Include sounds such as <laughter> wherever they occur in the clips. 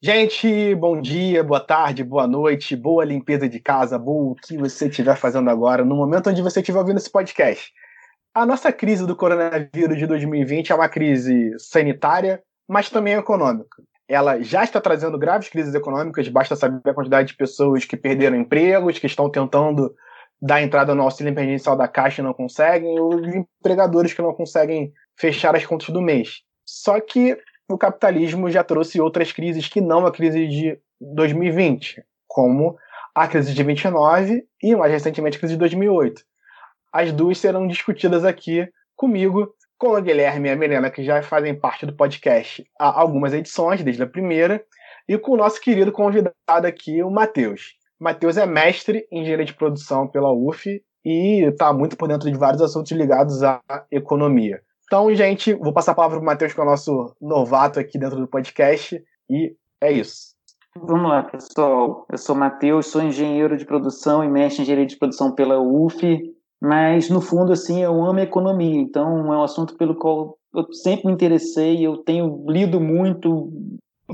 Gente, bom dia, boa tarde, boa noite, boa limpeza de casa, boa o que você estiver fazendo agora, no momento onde você estiver ouvindo esse podcast. A nossa crise do coronavírus de 2020 é uma crise sanitária, mas também econômica. Ela já está trazendo graves crises econômicas, basta saber a quantidade de pessoas que perderam empregos, que estão tentando dar entrada no auxílio emergencial da Caixa e não conseguem, ou empregadores que não conseguem fechar as contas do mês. Só que o capitalismo já trouxe outras crises que não a crise de 2020, como a crise de 29 e, mais recentemente, a crise de 2008. As duas serão discutidas aqui comigo, com o Guilherme e a Milena, que já fazem parte do podcast há algumas edições, desde a primeira, e com o nosso querido convidado aqui, o Matheus. Matheus é mestre em engenharia de produção pela UF e está muito por dentro de vários assuntos ligados à economia. Então, gente, vou passar a palavra para o Matheus, que é o nosso novato aqui dentro do podcast, e é isso. Vamos lá, pessoal. Eu sou Matheus, sou engenheiro de produção e mestre em engenharia de produção pela UF, mas no fundo, assim, eu amo economia, então é um assunto pelo qual eu sempre me interessei, eu tenho lido muito,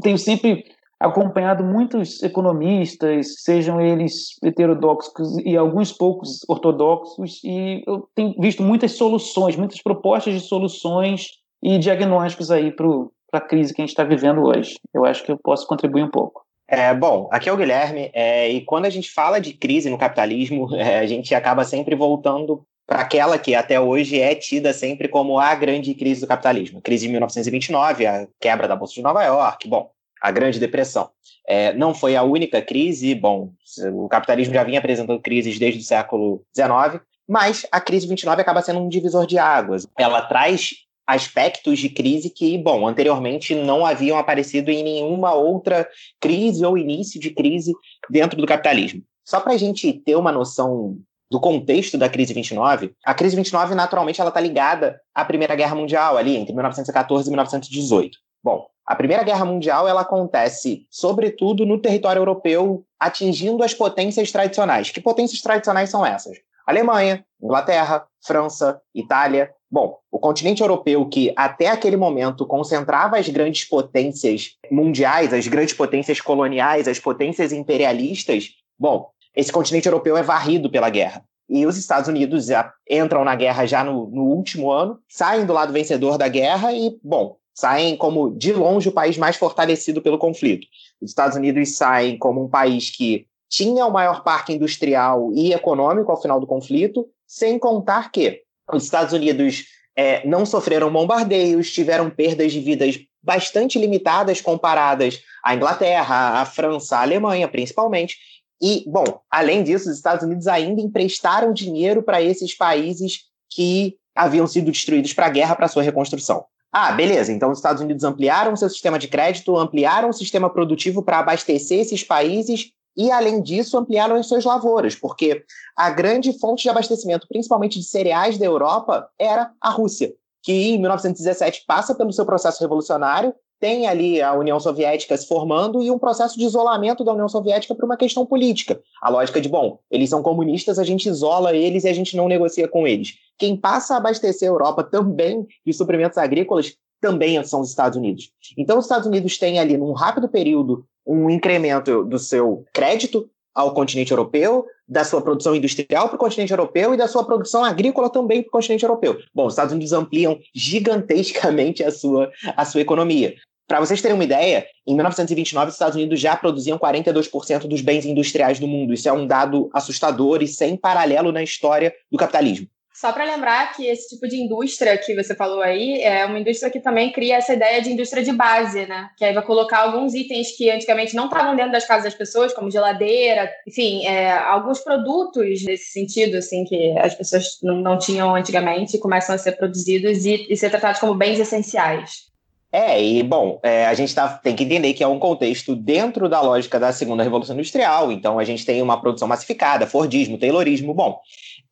tenho sempre acompanhado muitos economistas, sejam eles heterodoxos e alguns poucos ortodoxos, e eu tenho visto muitas soluções, muitas propostas de soluções e diagnósticos aí para a crise que a gente está vivendo hoje. Eu acho que eu posso contribuir um pouco. É, bom, aqui é o Guilherme, é, e quando a gente fala de crise no capitalismo, <laughs> é, a gente acaba sempre voltando para aquela que até hoje é tida sempre como a grande crise do capitalismo. A crise de 1929, a quebra da Bolsa de Nova York, bom, a Grande Depressão. É, não foi a única crise, bom, o capitalismo já vinha apresentando crises desde o século XIX, mas a crise 29 acaba sendo um divisor de águas. Ela traz aspectos de crise que, bom, anteriormente não haviam aparecido em nenhuma outra crise ou início de crise dentro do capitalismo. Só para a gente ter uma noção do contexto da crise 29, a crise 29 naturalmente ela está ligada à Primeira Guerra Mundial ali entre 1914 e 1918. Bom, a Primeira Guerra Mundial ela acontece, sobretudo, no território europeu, atingindo as potências tradicionais. Que potências tradicionais são essas? Alemanha, Inglaterra, França, Itália. Bom, o continente europeu, que até aquele momento concentrava as grandes potências mundiais, as grandes potências coloniais, as potências imperialistas, bom, esse continente europeu é varrido pela guerra. E os Estados Unidos já entram na guerra já no, no último ano, saem do lado vencedor da guerra e, bom, saem como, de longe, o país mais fortalecido pelo conflito. Os Estados Unidos saem como um país que tinha o maior parque industrial e econômico ao final do conflito, sem contar que os Estados Unidos é, não sofreram bombardeios, tiveram perdas de vidas bastante limitadas comparadas à Inglaterra, à França, à Alemanha, principalmente. E, bom, além disso, os Estados Unidos ainda emprestaram dinheiro para esses países que haviam sido destruídos para a guerra para sua reconstrução. Ah, beleza. Então os Estados Unidos ampliaram seu sistema de crédito, ampliaram o sistema produtivo para abastecer esses países e, além disso, ampliaram as suas lavouras, porque a grande fonte de abastecimento, principalmente de cereais da Europa, era a Rússia, que em 1917 passa pelo seu processo revolucionário, tem ali a União Soviética se formando e um processo de isolamento da União Soviética por uma questão política. A lógica de, bom, eles são comunistas, a gente isola eles e a gente não negocia com eles. Quem passa a abastecer a Europa também de suprimentos agrícolas também são os Estados Unidos. Então, os Estados Unidos têm ali, num rápido período, um incremento do seu crédito ao continente europeu, da sua produção industrial para o continente europeu e da sua produção agrícola também para o continente europeu. Bom, os Estados Unidos ampliam gigantescamente a sua, a sua economia. Para vocês terem uma ideia, em 1929 os Estados Unidos já produziam 42% dos bens industriais do mundo. Isso é um dado assustador e sem paralelo na história do capitalismo. Só para lembrar que esse tipo de indústria que você falou aí é uma indústria que também cria essa ideia de indústria de base, né? Que aí vai colocar alguns itens que antigamente não estavam dentro das casas das pessoas, como geladeira, enfim, é, alguns produtos nesse sentido, assim, que as pessoas não, não tinham antigamente, começam a ser produzidos e, e ser tratados como bens essenciais. É, e bom, é, a gente tá, tem que entender que é um contexto dentro da lógica da segunda revolução industrial, então a gente tem uma produção massificada, Fordismo, Taylorismo, bom.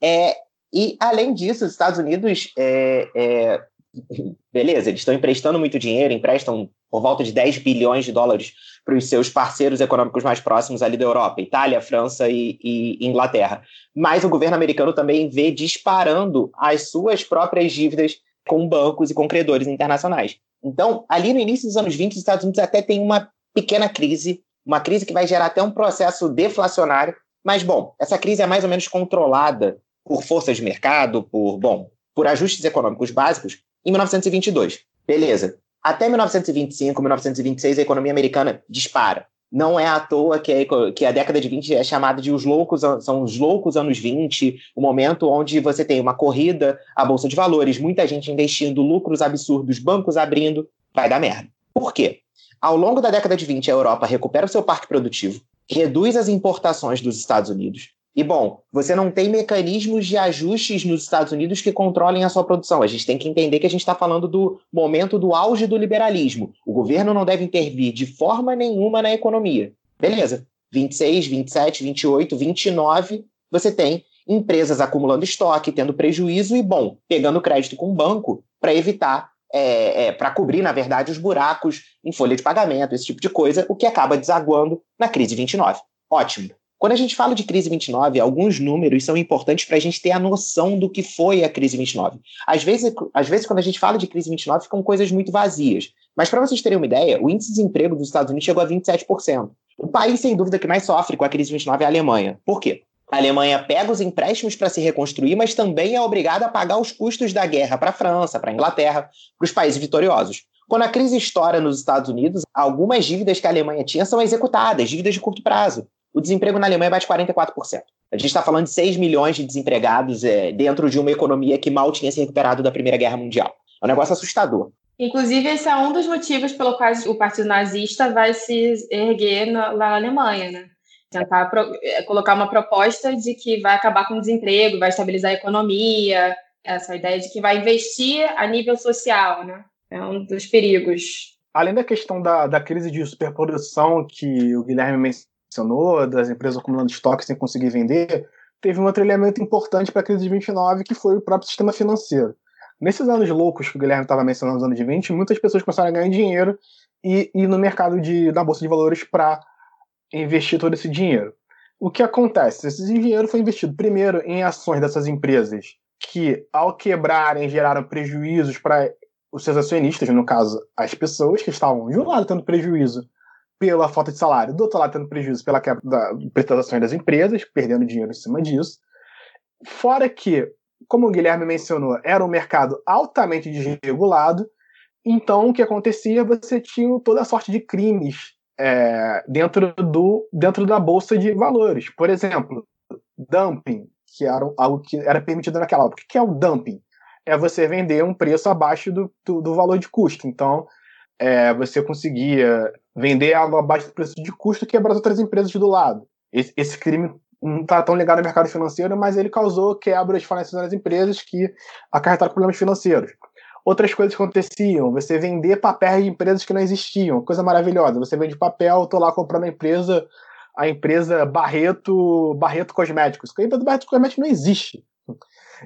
É, e, além disso, os Estados Unidos, é, é, beleza, eles estão emprestando muito dinheiro, emprestam por volta de 10 bilhões de dólares para os seus parceiros econômicos mais próximos ali da Europa, Itália, França e, e, Inglaterra. Mas o governo americano também vê disparando as suas próprias dívidas com bancos e com credores internacionais. Então, ali no início dos anos 20, os Estados Unidos até têm uma pequena crise, uma crise que vai gerar até um processo deflacionário. Mas, bom, essa crise é mais ou menos controlada por forças de mercado, por, bom, por ajustes econômicos básicos, em 1922. Beleza. Até 1925, 1926, a economia americana dispara. Não é à toa que a, que a década de 20 é chamada de os loucos, são os loucos anos 20, o momento onde você tem uma corrida à bolsa de valores, muita gente investindo, lucros absurdos, bancos abrindo, vai dar merda. Por quê? Ao longo da década de 20, a Europa recupera o seu parque produtivo, reduz as importações dos Estados Unidos, e, bom, você não tem mecanismos de ajustes nos Estados Unidos que controlem a sua produção. A gente tem que entender que a gente está falando do momento do auge do liberalismo. O governo não deve intervir de forma nenhuma na economia. Beleza. 26, 27, 28, 29, você tem empresas acumulando estoque, tendo prejuízo e, bom, pegando crédito com o banco para evitar, é, é, para cobrir, na verdade, os buracos em folha de pagamento, esse tipo de coisa, o que acaba desaguando na crise 29. Ótimo. Quando a gente fala de crise 29, alguns números são importantes para a gente ter a noção do que foi a crise 29. Às vezes, às vezes, quando a gente fala de crise 29, ficam coisas muito vazias. Mas para vocês terem uma ideia, o índice de desemprego dos Estados Unidos chegou a 27%. O país, sem dúvida, que mais sofre com a crise 29 é a Alemanha. Por quê? A Alemanha pega os empréstimos para se reconstruir, mas também é obrigada a pagar os custos da guerra para a França, para a Inglaterra, para os países vitoriosos. Quando a crise estoura nos Estados Unidos, algumas dívidas que a Alemanha tinha são executadas, dívidas de curto prazo o desemprego na Alemanha bate 44%. A gente está falando de 6 milhões de desempregados é, dentro de uma economia que mal tinha se recuperado da Primeira Guerra Mundial. É um negócio assustador. Inclusive, esse é um dos motivos pelo qual o Partido Nazista vai se erguer na, na Alemanha, né? Tentar pro, é, colocar uma proposta de que vai acabar com o desemprego, vai estabilizar a economia, essa ideia de que vai investir a nível social, né? É um dos perigos. Além da questão da, da crise de superprodução que o Guilherme mencionou, das empresas acumulando estoque sem conseguir vender, teve um outro elemento importante para a crise de 29, que foi o próprio sistema financeiro. Nesses anos loucos que o Guilherme estava mencionando, nos anos de 20, muitas pessoas começaram a ganhar dinheiro e ir no mercado de, da Bolsa de Valores para investir todo esse dinheiro. O que acontece? Esse dinheiro foi investido primeiro em ações dessas empresas que, ao quebrarem, geraram prejuízos para os seus acionistas, no caso, as pessoas que estavam de um lado tendo prejuízo pela falta de salário, do outro lado tendo prejuízo pela quebra da prestações das empresas, perdendo dinheiro em cima disso. Fora que, como o Guilherme mencionou, era um mercado altamente desregulado, então o que acontecia? Você tinha toda sorte de crimes é, dentro, do, dentro da bolsa de valores. Por exemplo, dumping, que era algo que era permitido naquela época. O que é o dumping? É você vender um preço abaixo do, do, do valor de custo. Então, é, você conseguia vender algo abaixo do preço de custo que quebrar as outras empresas do lado. Esse, esse crime não está tão ligado ao mercado financeiro, mas ele causou quebras financeiras nas empresas que acarretaram problemas financeiros. Outras coisas que aconteciam, você vender papéis de empresas que não existiam, coisa maravilhosa. Você vende papel, estou lá comprando a empresa, a empresa Barreto, Barreto Cosméticos. A empresa Barreto Cosméticos não existe.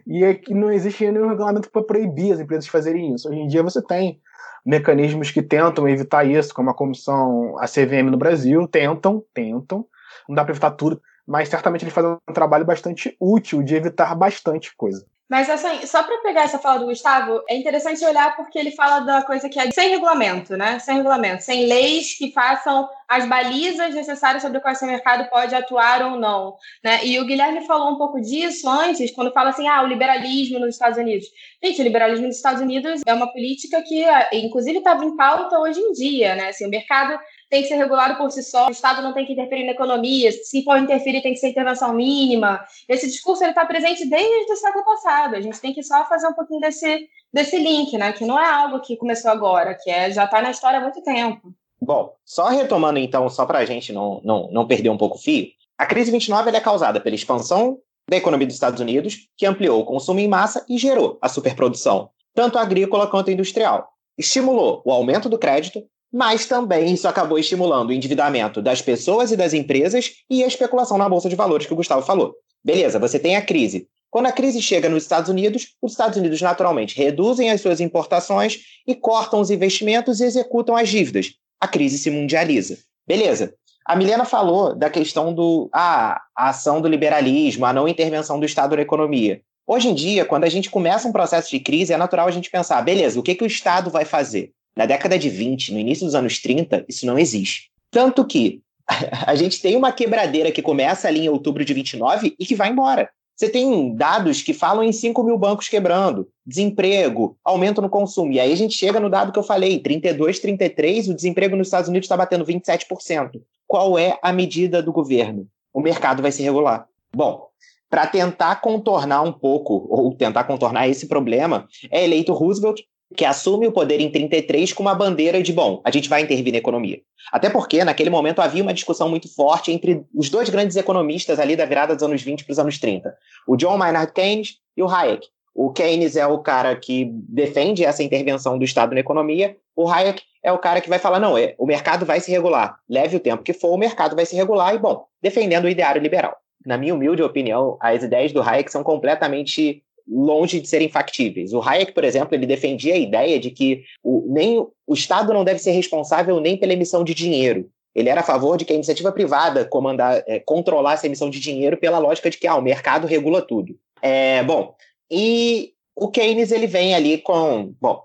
E é não existe nenhum regulamento para proibir as empresas de fazerem isso. Hoje em dia você tem mecanismos que tentam evitar isso, como a comissão, a CVM no Brasil, tentam, tentam. Não dá para evitar tudo, mas certamente eles fazem um trabalho bastante útil de evitar bastante coisa. Mas assim, só para pegar essa fala do Gustavo, é interessante olhar porque ele fala da coisa que é sem regulamento, né? Sem regulamento, sem leis que façam as balizas necessárias sobre qual esse mercado pode atuar ou não, né? E o Guilherme falou um pouco disso antes, quando fala assim, ah, o liberalismo nos Estados Unidos. Gente, o liberalismo nos Estados Unidos é uma política que, inclusive, estava em pauta hoje em dia, né? Assim, o mercado tem que ser regulado por si só, o Estado não tem que interferir na economia, se for interferir tem que ser intervenção mínima. Esse discurso está presente desde o século passado, a gente tem que só fazer um pouquinho desse, desse link, né? que não é algo que começou agora, que é, já está na história há muito tempo. Bom, só retomando então, só para a gente não, não, não perder um pouco o fio, a crise 29 é causada pela expansão da economia dos Estados Unidos, que ampliou o consumo em massa e gerou a superprodução, tanto agrícola quanto industrial. Estimulou o aumento do crédito, mas também isso acabou estimulando o endividamento das pessoas e das empresas e a especulação na bolsa de valores que o Gustavo falou. Beleza, você tem a crise. Quando a crise chega nos Estados Unidos, os Estados Unidos naturalmente reduzem as suas importações e cortam os investimentos e executam as dívidas. A crise se mundializa. Beleza. A Milena falou da questão do ah, a ação do liberalismo, a não intervenção do Estado na economia. Hoje em dia, quando a gente começa um processo de crise, é natural a gente pensar, beleza, o que, que o Estado vai fazer? Na década de 20, no início dos anos 30, isso não existe. Tanto que <laughs> a gente tem uma quebradeira que começa ali em outubro de 29 e que vai embora. Você tem dados que falam em 5 mil bancos quebrando, desemprego, aumento no consumo. E aí a gente chega no dado que eu falei, 32, 33, o desemprego nos Estados Unidos está batendo 27%. Qual é a medida do governo? O mercado vai se regular. Bom, para tentar contornar um pouco, ou tentar contornar esse problema, é eleito Roosevelt, que assume o poder em 33 com uma bandeira de, bom, a gente vai intervir na economia. Até porque, naquele momento, havia uma discussão muito forte entre os dois grandes economistas ali da virada dos anos 20 para os anos 30, o John Maynard Keynes e o Hayek. O Keynes é o cara que defende essa intervenção do Estado na economia, o Hayek é o cara que vai falar, não, é, o mercado vai se regular, leve o tempo que for, o mercado vai se regular, e, bom, defendendo o ideário liberal. Na minha humilde opinião, as ideias do Hayek são completamente longe de serem factíveis. O Hayek, por exemplo, ele defendia a ideia de que o, nem o Estado não deve ser responsável nem pela emissão de dinheiro. Ele era a favor de que a iniciativa privada comandar, é, controlasse a emissão de dinheiro pela lógica de que ah, o mercado regula tudo. É, bom, e o Keynes ele vem ali com, bom,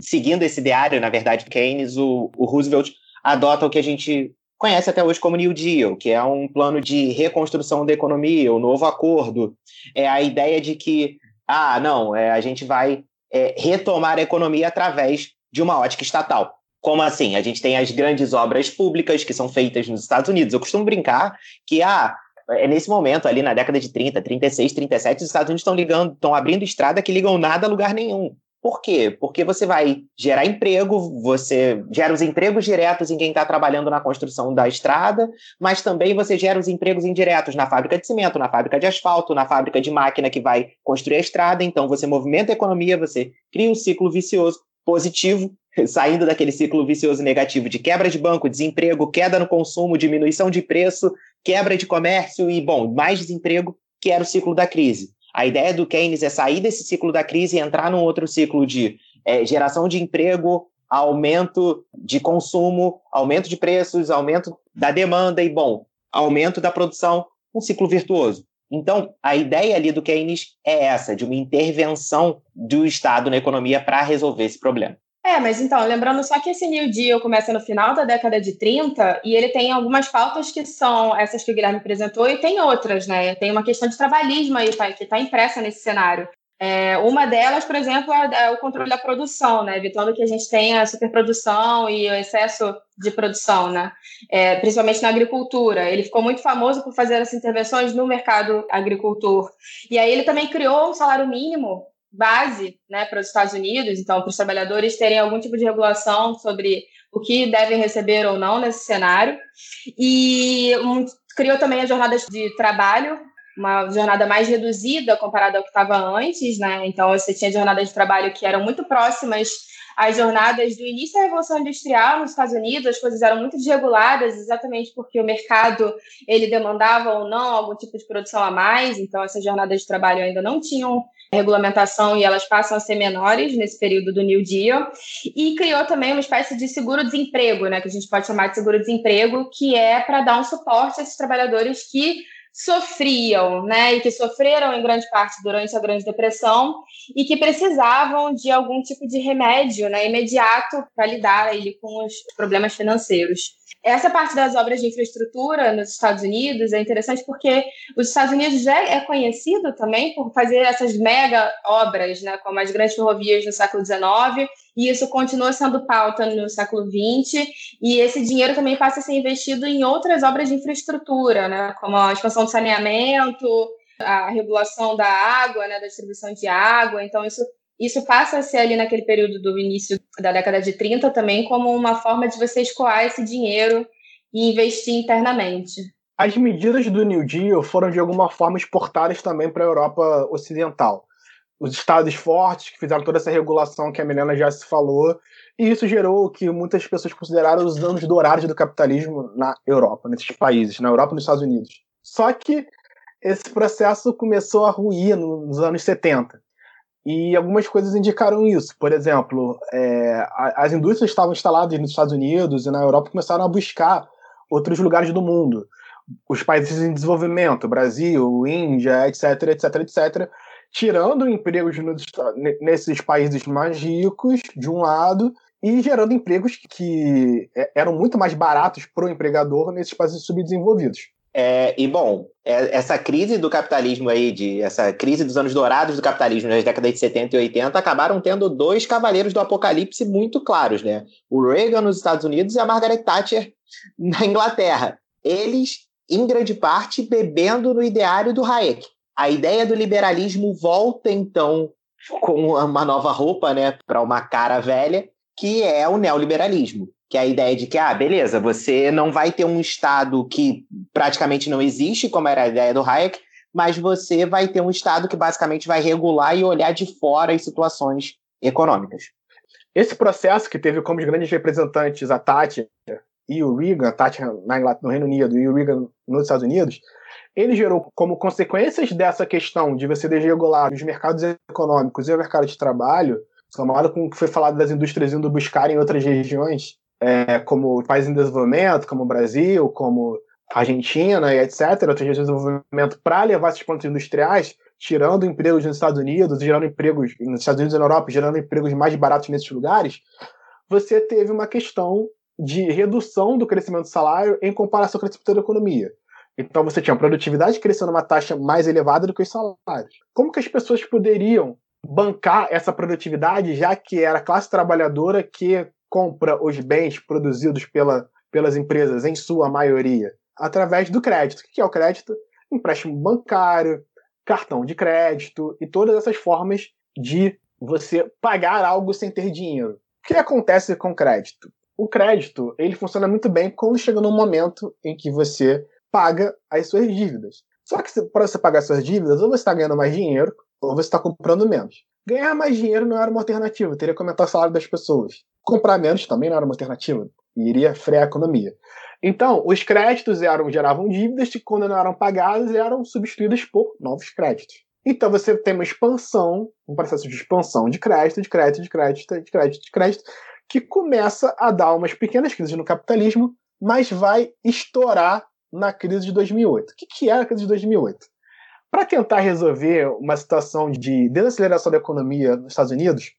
seguindo esse ideário, na verdade, Keynes, o, o Roosevelt adota o que a gente conhece até hoje como New Deal, que é um plano de reconstrução da economia, o novo acordo. É a ideia de que ah, não, é, a gente vai é, retomar a economia através de uma ótica estatal. Como assim? A gente tem as grandes obras públicas que são feitas nos Estados Unidos. Eu costumo brincar que ah, é nesse momento, ali na década de 30, 36, 37, os Estados Unidos estão ligando, estão abrindo estrada que ligam nada a lugar nenhum. Por quê? Porque você vai gerar emprego, você gera os empregos diretos em quem está trabalhando na construção da estrada, mas também você gera os empregos indiretos na fábrica de cimento, na fábrica de asfalto, na fábrica de máquina que vai construir a estrada. Então você movimenta a economia, você cria um ciclo vicioso positivo, <laughs> saindo daquele ciclo vicioso negativo de quebra de banco, desemprego, queda no consumo, diminuição de preço, quebra de comércio e, bom, mais desemprego, que era o ciclo da crise. A ideia do Keynes é sair desse ciclo da crise e entrar num outro ciclo de é, geração de emprego, aumento de consumo, aumento de preços, aumento da demanda e, bom, aumento da produção, um ciclo virtuoso. Então, a ideia ali do Keynes é essa, de uma intervenção do Estado na economia para resolver esse problema. É, mas então, lembrando só que esse New Deal começa no final da década de 30 e ele tem algumas pautas que são essas que o Guilherme apresentou e tem outras, né? Tem uma questão de trabalhismo aí tá, que está impressa nesse cenário. É, uma delas, por exemplo, é, é o controle da produção, né? evitando que a gente tenha superprodução e o excesso de produção, né? É, principalmente na agricultura. Ele ficou muito famoso por fazer essas intervenções no mercado agricultor. E aí ele também criou um salário mínimo base né, para os Estados Unidos, então, para os trabalhadores terem algum tipo de regulação sobre o que devem receber ou não nesse cenário. E um, criou também as jornadas de trabalho, uma jornada mais reduzida comparada ao que estava antes, né? Então, você tinha jornadas de trabalho que eram muito próximas às jornadas do início da Revolução Industrial nos Estados Unidos, as coisas eram muito desreguladas, exatamente porque o mercado ele demandava ou não algum tipo de produção a mais, então essas jornadas de trabalho ainda não tinham regulamentação e elas passam a ser menores nesse período do New Deal, e criou também uma espécie de seguro-desemprego, né, que a gente pode chamar de seguro-desemprego, que é para dar um suporte a esses trabalhadores que sofriam, né, e que sofreram em grande parte durante a Grande Depressão e que precisavam de algum tipo de remédio, né, imediato para lidar aí com os problemas financeiros. Essa parte das obras de infraestrutura nos Estados Unidos é interessante porque os Estados Unidos já é conhecido também por fazer essas mega obras, né, como as grandes ferrovias no século XIX, e isso continua sendo pauta no século XX, e esse dinheiro também passa a ser investido em outras obras de infraestrutura, né, como a expansão do saneamento, a regulação da água, né, da distribuição de água, então isso isso passa a ser ali naquele período do início da década de 30 também como uma forma de você escoar esse dinheiro e investir internamente. As medidas do New Deal foram de alguma forma exportadas também para a Europa Ocidental. Os estados fortes que fizeram toda essa regulação que a Milena já se falou, e isso gerou o que muitas pessoas consideraram os anos dourados do capitalismo na Europa, nesses países, na Europa e nos Estados Unidos. Só que esse processo começou a ruir nos anos 70. E algumas coisas indicaram isso. Por exemplo, é, as indústrias estavam instaladas nos Estados Unidos e na Europa começaram a buscar outros lugares do mundo. Os países em desenvolvimento, Brasil, Índia, etc, etc, etc, tirando empregos nos, nesses países mais ricos, de um lado, e gerando empregos que é, eram muito mais baratos para o empregador nesses países subdesenvolvidos. É, e bom, é, essa crise do capitalismo aí, de, essa crise dos anos dourados do capitalismo nas décadas de 70 e 80, acabaram tendo dois cavaleiros do apocalipse muito claros, né? O Reagan nos Estados Unidos e a Margaret Thatcher na Inglaterra. Eles, em grande parte, bebendo no ideário do Hayek. A ideia do liberalismo volta, então, com uma nova roupa, né, para uma cara velha, que é o neoliberalismo que é a ideia de que, ah, beleza, você não vai ter um Estado que praticamente não existe, como era a ideia do Hayek, mas você vai ter um Estado que basicamente vai regular e olhar de fora as situações econômicas. Esse processo que teve como grandes representantes a Thatcher e o Reagan, a Thatcher no Reino Unido e o Reagan nos Estados Unidos, ele gerou como consequências dessa questão de você desregular os mercados econômicos e o mercado de trabalho, somado com o que foi falado das indústrias indo buscar em outras regiões é, como países em desenvolvimento, como o Brasil, como Argentina e etc., outras regiões de desenvolvimento, para levar esses pontos industriais, tirando empregos nos Estados Unidos, gerando empregos nos Estados Unidos e na Europa, gerando empregos mais baratos nesses lugares, você teve uma questão de redução do crescimento do salário em comparação com o crescimento da economia. Então você tinha produtividade crescendo uma taxa mais elevada do que os salários. Como que as pessoas poderiam bancar essa produtividade, já que era a classe trabalhadora que compra os bens produzidos pela, pelas empresas, em sua maioria, através do crédito. O que é o crédito? Empréstimo bancário, cartão de crédito e todas essas formas de você pagar algo sem ter dinheiro. O que acontece com o crédito? O crédito ele funciona muito bem quando chega num momento em que você paga as suas dívidas. Só que para você pagar as suas dívidas, ou você está ganhando mais dinheiro, ou você está comprando menos. Ganhar mais dinheiro não era uma alternativa, teria que aumentar o salário das pessoas. Comprar menos também não era uma alternativa, iria frear a economia. Então, os créditos eram, geravam dívidas que, quando não eram pagadas, eram substituídas por novos créditos. Então, você tem uma expansão, um processo de expansão de crédito, de crédito, de crédito, de crédito, de crédito, que começa a dar umas pequenas crises no capitalismo, mas vai estourar na crise de 2008. O que é a crise de 2008? Para tentar resolver uma situação de desaceleração da economia nos Estados Unidos,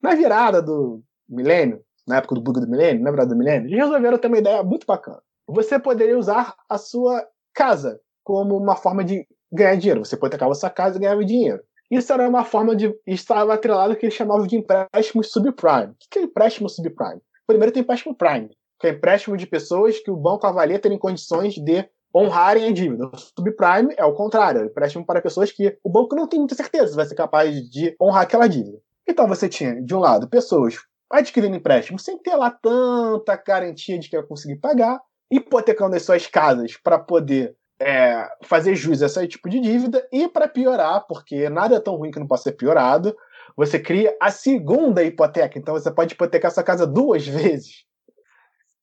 na virada do milênio, na época do bug do milênio, na virada do milênio, eles resolveram ter uma ideia muito bacana. Você poderia usar a sua casa como uma forma de ganhar dinheiro. Você hipotecava a sua casa e ganhava dinheiro. Isso era uma forma de. Estava atrelado que eles chamavam de empréstimo subprime. O que é empréstimo subprime? Primeiro tem empréstimo prime, que é empréstimo de pessoas que o banco avalia terem condições de honrarem a dívida. O subprime é o contrário, é empréstimo para pessoas que o banco não tem muita certeza se vai ser capaz de honrar aquela dívida. Então você tinha, de um lado, pessoas adquirindo empréstimo sem ter lá tanta garantia de que vai conseguir pagar, hipotecando as suas casas para poder é, fazer jus a esse tipo de dívida, e para piorar, porque nada é tão ruim que não possa ser piorado, você cria a segunda hipoteca. Então você pode hipotecar sua casa duas <laughs> vezes.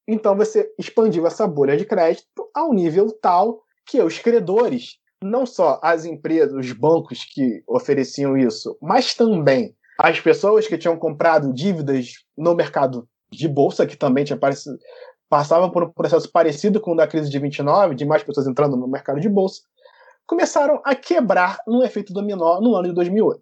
Então você expandiu essa bolha de crédito a um nível tal que os credores, não só as empresas, os bancos que ofereciam isso, mas também as pessoas que tinham comprado dívidas no mercado de bolsa, que também tinha parecido, passavam por um processo parecido com o da crise de 29, de mais pessoas entrando no mercado de bolsa, começaram a quebrar num efeito dominó no ano de 2008.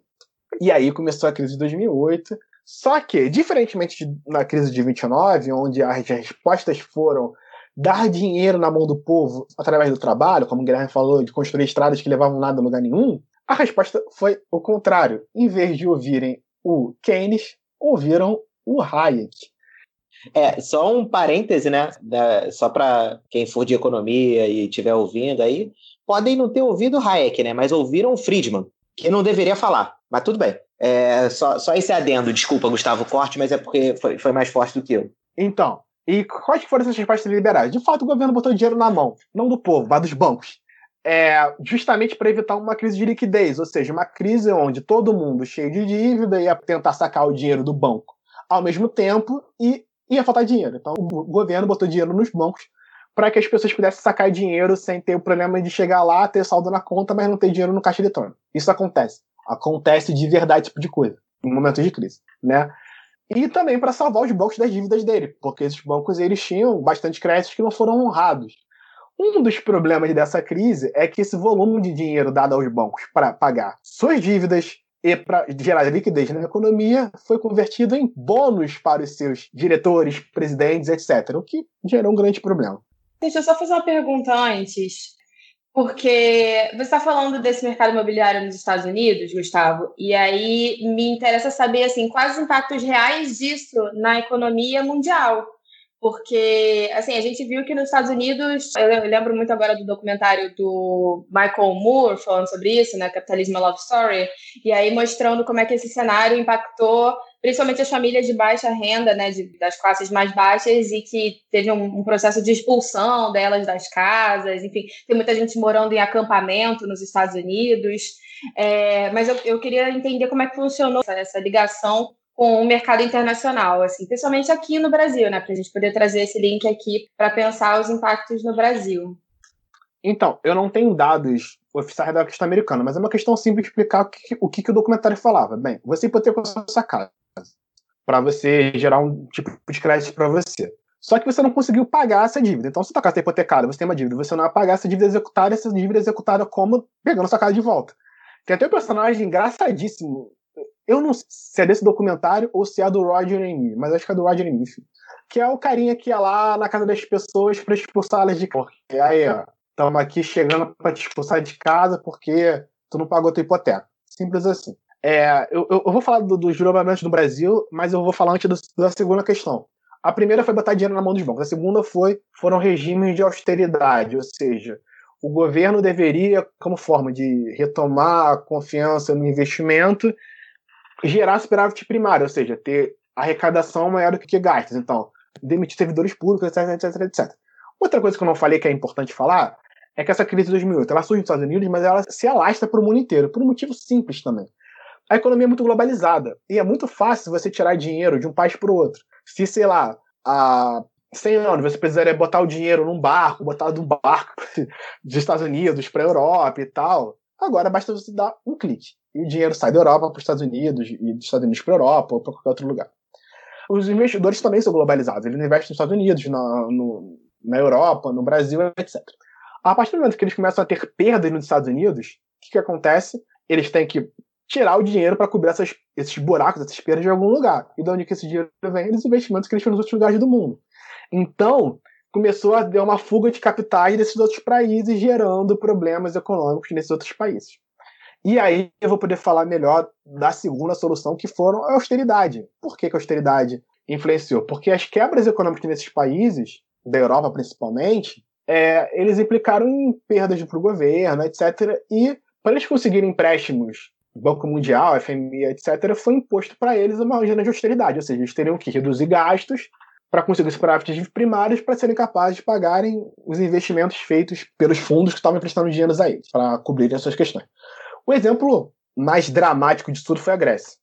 E aí começou a crise de 2008, só que, diferentemente de, na crise de 29, onde as respostas foram dar dinheiro na mão do povo através do trabalho, como o Guilherme falou, de construir estradas que levavam nada a lugar nenhum, a resposta foi o contrário. Em vez de ouvirem o Keynes, ouviram o Hayek. É, só um parêntese, né? Da, só para quem for de economia e estiver ouvindo aí, podem não ter ouvido Hayek, né? Mas ouviram o Friedman, que não deveria falar, mas tudo bem. É, só, só esse adendo, desculpa, Gustavo Corte, mas é porque foi, foi mais forte do que eu. Então, e quais foram essas respostas liberais? De fato, o governo botou dinheiro na mão, não do povo, mas dos bancos. É, justamente para evitar uma crise de liquidez, ou seja, uma crise onde todo mundo cheio de dívida ia tentar sacar o dinheiro do banco ao mesmo tempo e ia faltar dinheiro. Então, o governo botou dinheiro nos bancos para que as pessoas pudessem sacar dinheiro sem ter o problema de chegar lá, ter saldo na conta, mas não ter dinheiro no caixa eletrônico. Isso acontece acontece de verdade tipo de coisa, em momentos de crise, né? E também para salvar os bancos das dívidas dele, porque esses bancos eles tinham bastante créditos que não foram honrados. Um dos problemas dessa crise é que esse volume de dinheiro dado aos bancos para pagar suas dívidas, e para gerar liquidez na economia, foi convertido em bônus para os seus diretores, presidentes, etc., o que gerou um grande problema. Deixa eu só fazer uma pergunta antes, porque você está falando desse mercado imobiliário nos Estados Unidos, Gustavo, e aí me interessa saber assim, quais os impactos reais disso na economia mundial porque assim a gente viu que nos Estados Unidos eu lembro muito agora do documentário do Michael Moore falando sobre isso, né, Capitalismo Love Story, e aí mostrando como é que esse cenário impactou principalmente as famílias de baixa renda, né, de, das classes mais baixas e que teve um, um, processo de expulsão delas das casas, enfim, tem muita gente morando em acampamento nos Estados Unidos, é, mas eu, eu queria entender como é que funcionou essa, essa ligação com o mercado internacional, assim, principalmente aqui no Brasil, né, para a gente poder trazer esse link aqui para pensar os impactos no Brasil. Então, eu não tenho dados oficiais da questão americana, mas é uma questão simples de explicar o que o, que, o documentário falava. Bem, você hipotecou sua casa para você gerar um tipo de crédito para você. Só que você não conseguiu pagar essa dívida. Então, se sua casa está hipotecada, você tem uma dívida, você não vai pagar essa dívida executada, essa dívida executada como pegando sua casa de volta. Tem até um personagem engraçadíssimo eu não sei se é desse documentário ou se é do Roger Amy, mas acho que é do Roger Amy. Que é o carinha que ia lá na casa das pessoas para expulsá-las de casa. Aí, ó, estamos aqui chegando para te expulsar de casa porque tu não pagou tua hipoteca. Simples assim. É, eu, eu, vou falar do, dos julgamentos do Brasil, mas eu vou falar antes do, da segunda questão. A primeira foi botar dinheiro na mão dos bancos. A segunda foi foram regimes de austeridade, ou seja, o governo deveria, como forma de retomar a confiança no investimento, gerar superávit primário, ou seja, ter arrecadação maior do que gastos. Então, demitir servidores públicos, etc, etc, etc. Outra coisa que eu não falei que é importante falar é que essa crise de 2008 ela surge nos Estados Unidos, mas ela se alastra para o mundo inteiro, por um motivo simples também. A economia é muito globalizada e é muito fácil você tirar dinheiro de um país para o outro. Se, sei lá, há 100 anos você precisaria botar o dinheiro num barco, botar de um barco <laughs> dos Estados Unidos para a Europa e tal, agora basta você dar um clique e o dinheiro sai da Europa para os Estados Unidos e dos Estados Unidos para a Europa ou para qualquer outro lugar. Os investidores também são globalizados, eles investem nos Estados Unidos, na, no, na Europa, no Brasil, etc. A partir do momento que eles começam a ter perdas nos Estados Unidos, o que, que acontece? Eles têm que tirar o dinheiro para cobrir essas, esses buracos, essas perdas de algum lugar. E de onde que esse dinheiro vem? Dos investimentos que eles fazem nos outros lugares do mundo. Então, começou a ter uma fuga de capitais desses outros países, gerando problemas econômicos nesses outros países. E aí eu vou poder falar melhor da segunda solução, que foram a austeridade. Por que, que a austeridade influenciou? Porque as quebras econômicas nesses países, da Europa principalmente, é, eles implicaram em perdas para o governo, etc. E para eles conseguirem empréstimos, Banco Mundial, FMI, etc., foi imposto para eles uma agenda de austeridade, ou seja, eles teriam que reduzir gastos para conseguir superávites primários para serem capazes de pagarem os investimentos feitos pelos fundos que estavam emprestando dinheiro a eles, para cobrirem as suas questões. O exemplo mais dramático de tudo foi a Grécia.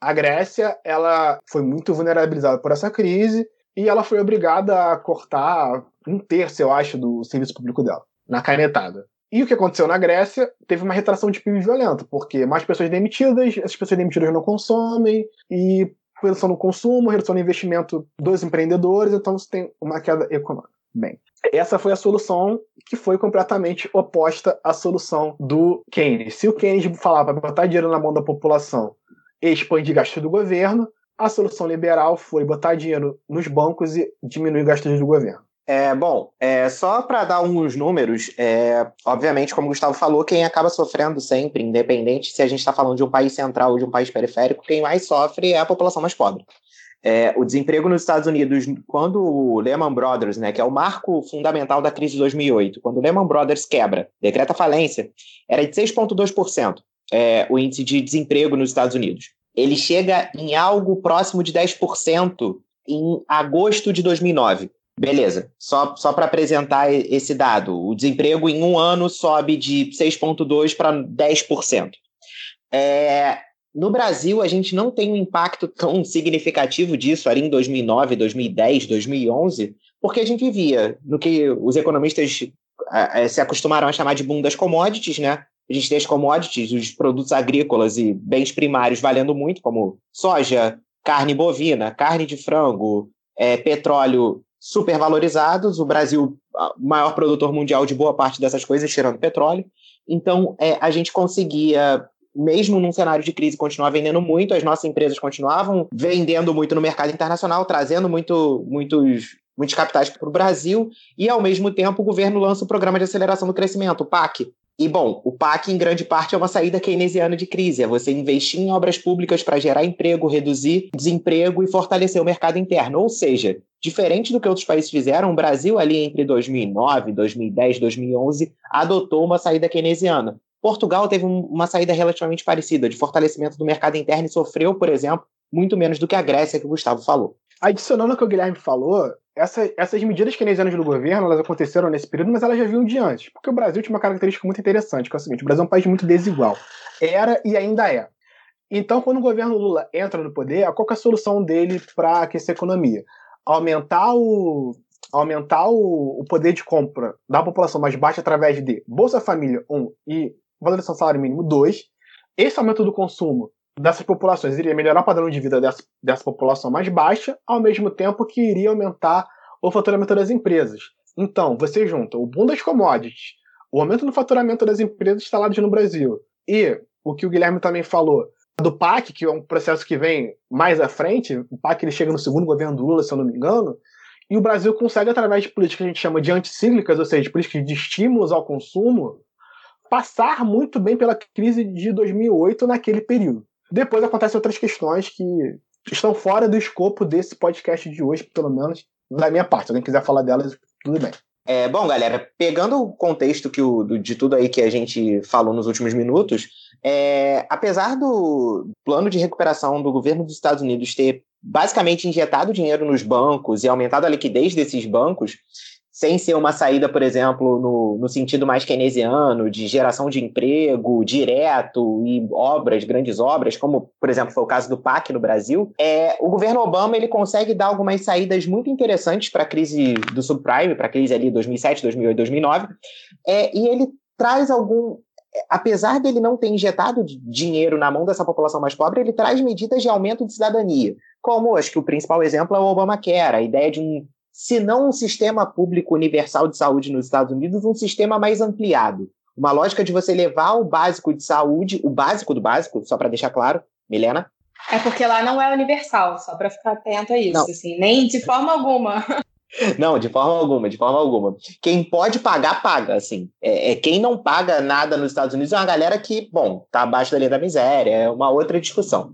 A Grécia ela foi muito vulnerabilizada por essa crise e ela foi obrigada a cortar um terço, eu acho, do serviço público dela, na canetada. E o que aconteceu na Grécia teve uma retração de PIB violenta, porque mais pessoas demitidas, essas pessoas demitidas não consomem, e redução no consumo, redução no investimento dos empreendedores, então você tem uma queda econômica. Bem, essa foi a solução que foi completamente oposta à solução do Keynes. Se o Keynes falava botar dinheiro na mão da população e expandir gastos do governo, a solução liberal foi botar dinheiro nos bancos e diminuir gastos do governo. É, bom, é, só para dar uns números, é, obviamente, como o Gustavo falou, quem acaba sofrendo sempre, independente se a gente está falando de um país central ou de um país periférico, quem mais sofre é a população mais pobre. É, o desemprego nos Estados Unidos, quando o Lehman Brothers, né, que é o marco fundamental da crise de 2008, quando o Lehman Brothers quebra, decreta falência, era de 6,2% é, o índice de desemprego nos Estados Unidos. Ele chega em algo próximo de 10% em agosto de 2009. Beleza, só, só para apresentar esse dado, o desemprego em um ano sobe de 6,2% para 10%. É, no Brasil, a gente não tem um impacto tão significativo disso ali em 2009, 2010, 2011, porque a gente vivia no que os economistas se acostumaram a chamar de boom das commodities, né? A gente tem as commodities, os produtos agrícolas e bens primários valendo muito, como soja, carne bovina, carne de frango, é, petróleo supervalorizados. O Brasil, maior produtor mundial de boa parte dessas coisas, tirando petróleo. Então, é, a gente conseguia mesmo num cenário de crise, continuar vendendo muito, as nossas empresas continuavam vendendo muito no mercado internacional, trazendo muito, muitos, muitos capitais para o Brasil, e ao mesmo tempo o governo lança o Programa de Aceleração do Crescimento, o PAC, e, bom, o PAC, em grande parte, é uma saída keynesiana de crise. É você investir em obras públicas para gerar emprego, reduzir desemprego e fortalecer o mercado interno. Ou seja, diferente do que outros países fizeram, o Brasil, ali entre 2009, 2010, 2011, adotou uma saída keynesiana. Portugal teve uma saída relativamente parecida, de fortalecimento do mercado interno e sofreu, por exemplo, muito menos do que a Grécia, que o Gustavo falou. Adicionando o que o Guilherme falou, essa, essas medidas keynesianas do governo elas aconteceram nesse período, mas elas já vinham de antes. Porque o Brasil tinha uma característica muito interessante, que é o seguinte: o Brasil é um país muito desigual. Era e ainda é. Então, quando o governo Lula entra no poder, qual é a solução dele para aquecer a economia? Aumentar o, aumentar o, o, poder de compra da população mais baixa através de Bolsa Família 1 um, e valorização do salário mínimo 2. Esse aumento do consumo dessas populações iria melhorar o padrão de vida dessa, dessa população mais baixa, ao mesmo tempo que iria aumentar o faturamento das empresas. Então, você junta o boom das commodities, o aumento no faturamento das empresas instaladas no Brasil e o que o Guilherme também falou do PAC, que é um processo que vem mais à frente, o PAC ele chega no segundo governo do Lula, se eu não me engano, e o Brasil consegue, através de políticas que a gente chama de anticíclicas, ou seja, políticas de estímulos ao consumo, passar muito bem pela crise de 2008 naquele período. Depois acontecem outras questões que estão fora do escopo desse podcast de hoje, pelo menos da minha parte. Se alguém quiser falar delas, tudo bem. É, bom, galera, pegando o contexto que o, de tudo aí que a gente falou nos últimos minutos, é, apesar do plano de recuperação do governo dos Estados Unidos ter basicamente injetado dinheiro nos bancos e aumentado a liquidez desses bancos, sem ser uma saída, por exemplo, no, no sentido mais keynesiano, de geração de emprego direto e obras, grandes obras, como, por exemplo, foi o caso do PAC no Brasil, é, o governo Obama ele consegue dar algumas saídas muito interessantes para a crise do subprime, para a crise ali 2007, 2008, 2009, é, e ele traz algum, apesar dele não ter injetado dinheiro na mão dessa população mais pobre, ele traz medidas de aumento de cidadania. Como acho que o principal exemplo é o Obamacare, a ideia de um se não um sistema público universal de saúde nos Estados Unidos, um sistema mais ampliado. Uma lógica de você levar o básico de saúde, o básico do básico, só para deixar claro, Milena? É porque lá não é universal, só para ficar atento a isso, assim, nem de forma alguma. <laughs> Não, de forma alguma, de forma alguma. Quem pode pagar, paga, assim. É, é, quem não paga nada nos Estados Unidos é uma galera que, bom, tá abaixo da linha da miséria, é uma outra discussão.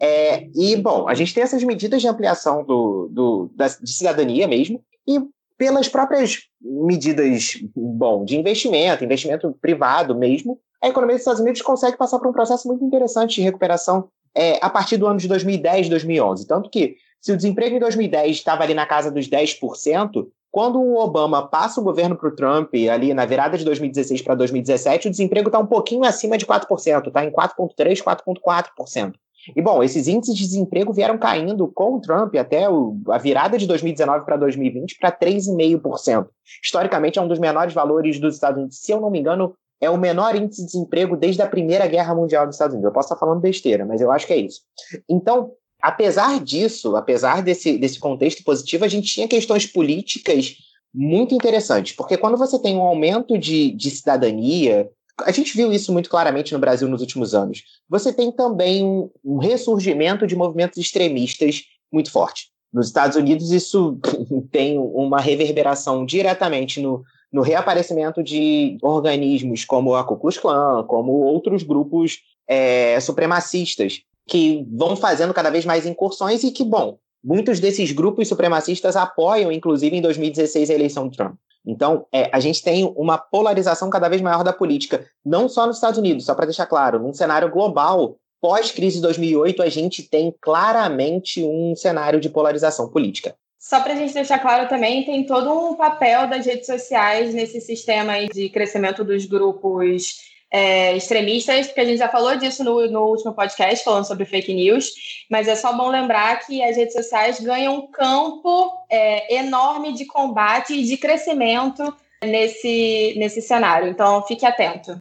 É, e, bom, a gente tem essas medidas de ampliação do, do, da, de cidadania mesmo, e pelas próprias medidas, bom, de investimento, investimento privado mesmo, a economia dos Estados Unidos consegue passar por um processo muito interessante de recuperação é, a partir do ano de 2010, 2011. Tanto que se o desemprego em 2010 estava ali na casa dos 10%, quando o Obama passa o governo para o Trump, ali na virada de 2016 para 2017, o desemprego está um pouquinho acima de 4%, está em 4,3%, 4,4%. E, bom, esses índices de desemprego vieram caindo com o Trump até o, a virada de 2019 para 2020 para 3,5%. Historicamente, é um dos menores valores dos Estados Unidos. Se eu não me engano, é o menor índice de desemprego desde a Primeira Guerra Mundial dos Estados Unidos. Eu posso estar falando besteira, mas eu acho que é isso. Então, apesar disso, apesar desse, desse contexto positivo, a gente tinha questões políticas muito interessantes, porque quando você tem um aumento de, de cidadania, a gente viu isso muito claramente no Brasil nos últimos anos, você tem também um, um ressurgimento de movimentos extremistas muito forte. Nos Estados Unidos, isso <laughs> tem uma reverberação diretamente no, no reaparecimento de organismos como a Ku Klux Klan, como outros grupos é, supremacistas, que vão fazendo cada vez mais incursões e que, bom, muitos desses grupos supremacistas apoiam, inclusive, em 2016, a eleição de Trump. Então, é, a gente tem uma polarização cada vez maior da política, não só nos Estados Unidos, só para deixar claro, num cenário global, pós-crise de 2008, a gente tem claramente um cenário de polarização política. Só para a gente deixar claro também, tem todo um papel das redes sociais nesse sistema de crescimento dos grupos é, extremistas, porque a gente já falou disso no, no último podcast, falando sobre fake news, mas é só bom lembrar que as redes sociais ganham um campo é, enorme de combate e de crescimento nesse, nesse cenário. Então, fique atento.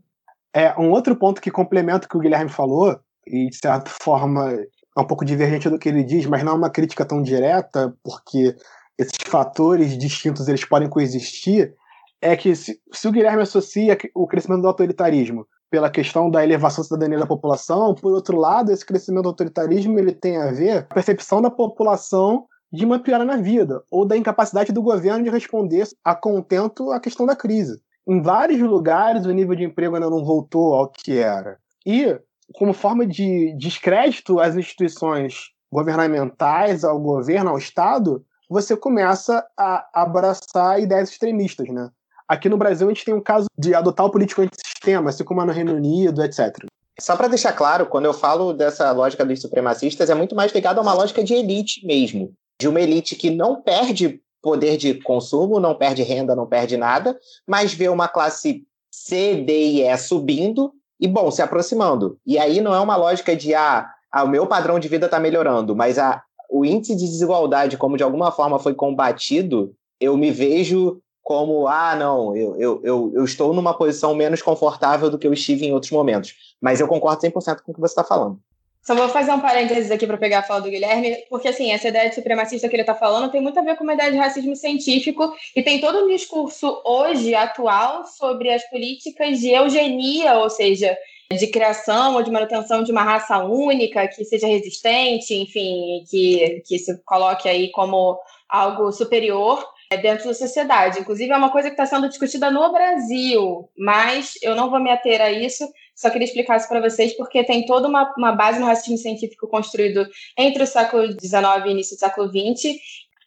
É, um outro ponto que complementa o que o Guilherme falou, e de certa forma é um pouco divergente do que ele diz, mas não é uma crítica tão direta, porque esses fatores distintos eles podem coexistir, é que se, se o Guilherme associa o crescimento do autoritarismo pela questão da elevação da cidadania da população, por outro lado, esse crescimento do autoritarismo ele tem a ver com a percepção da população de uma piora na vida, ou da incapacidade do governo de responder a contento à questão da crise. Em vários lugares, o nível de emprego ainda não voltou ao que era. E, como forma de descrédito às instituições governamentais, ao governo, ao Estado, você começa a abraçar ideias extremistas, né? Aqui no Brasil, a gente tem um caso de adotar o político antissistema, assim como é no Reino Unido, etc. Só para deixar claro, quando eu falo dessa lógica dos supremacistas, é muito mais ligado a uma lógica de elite mesmo. De uma elite que não perde poder de consumo, não perde renda, não perde nada, mas vê uma classe C, D e E subindo e, bom, se aproximando. E aí não é uma lógica de, ah, ah o meu padrão de vida está melhorando, mas a, o índice de desigualdade, como de alguma forma foi combatido, eu me vejo como, ah, não, eu, eu, eu, eu, estou numa posição menos confortável do que eu estive em outros momentos. Mas eu concordo 100% com o que você está falando. Só vou fazer um parênteses aqui para pegar a fala do Guilherme, porque assim, essa ideia de supremacista que ele está falando tem muito a ver com uma ideia de racismo científico e tem todo um discurso hoje, atual, sobre as políticas de eugenia, ou seja, de criação ou de manutenção de uma raça única que seja resistente, enfim, que, que se coloque aí como algo superior dentro da sociedade. Inclusive, é uma coisa que está sendo discutida no Brasil, mas eu não vou me ater a isso. Só queria explicar isso para vocês, porque tem toda uma, uma base no racismo científico construído entre o século XIX e início do século XX,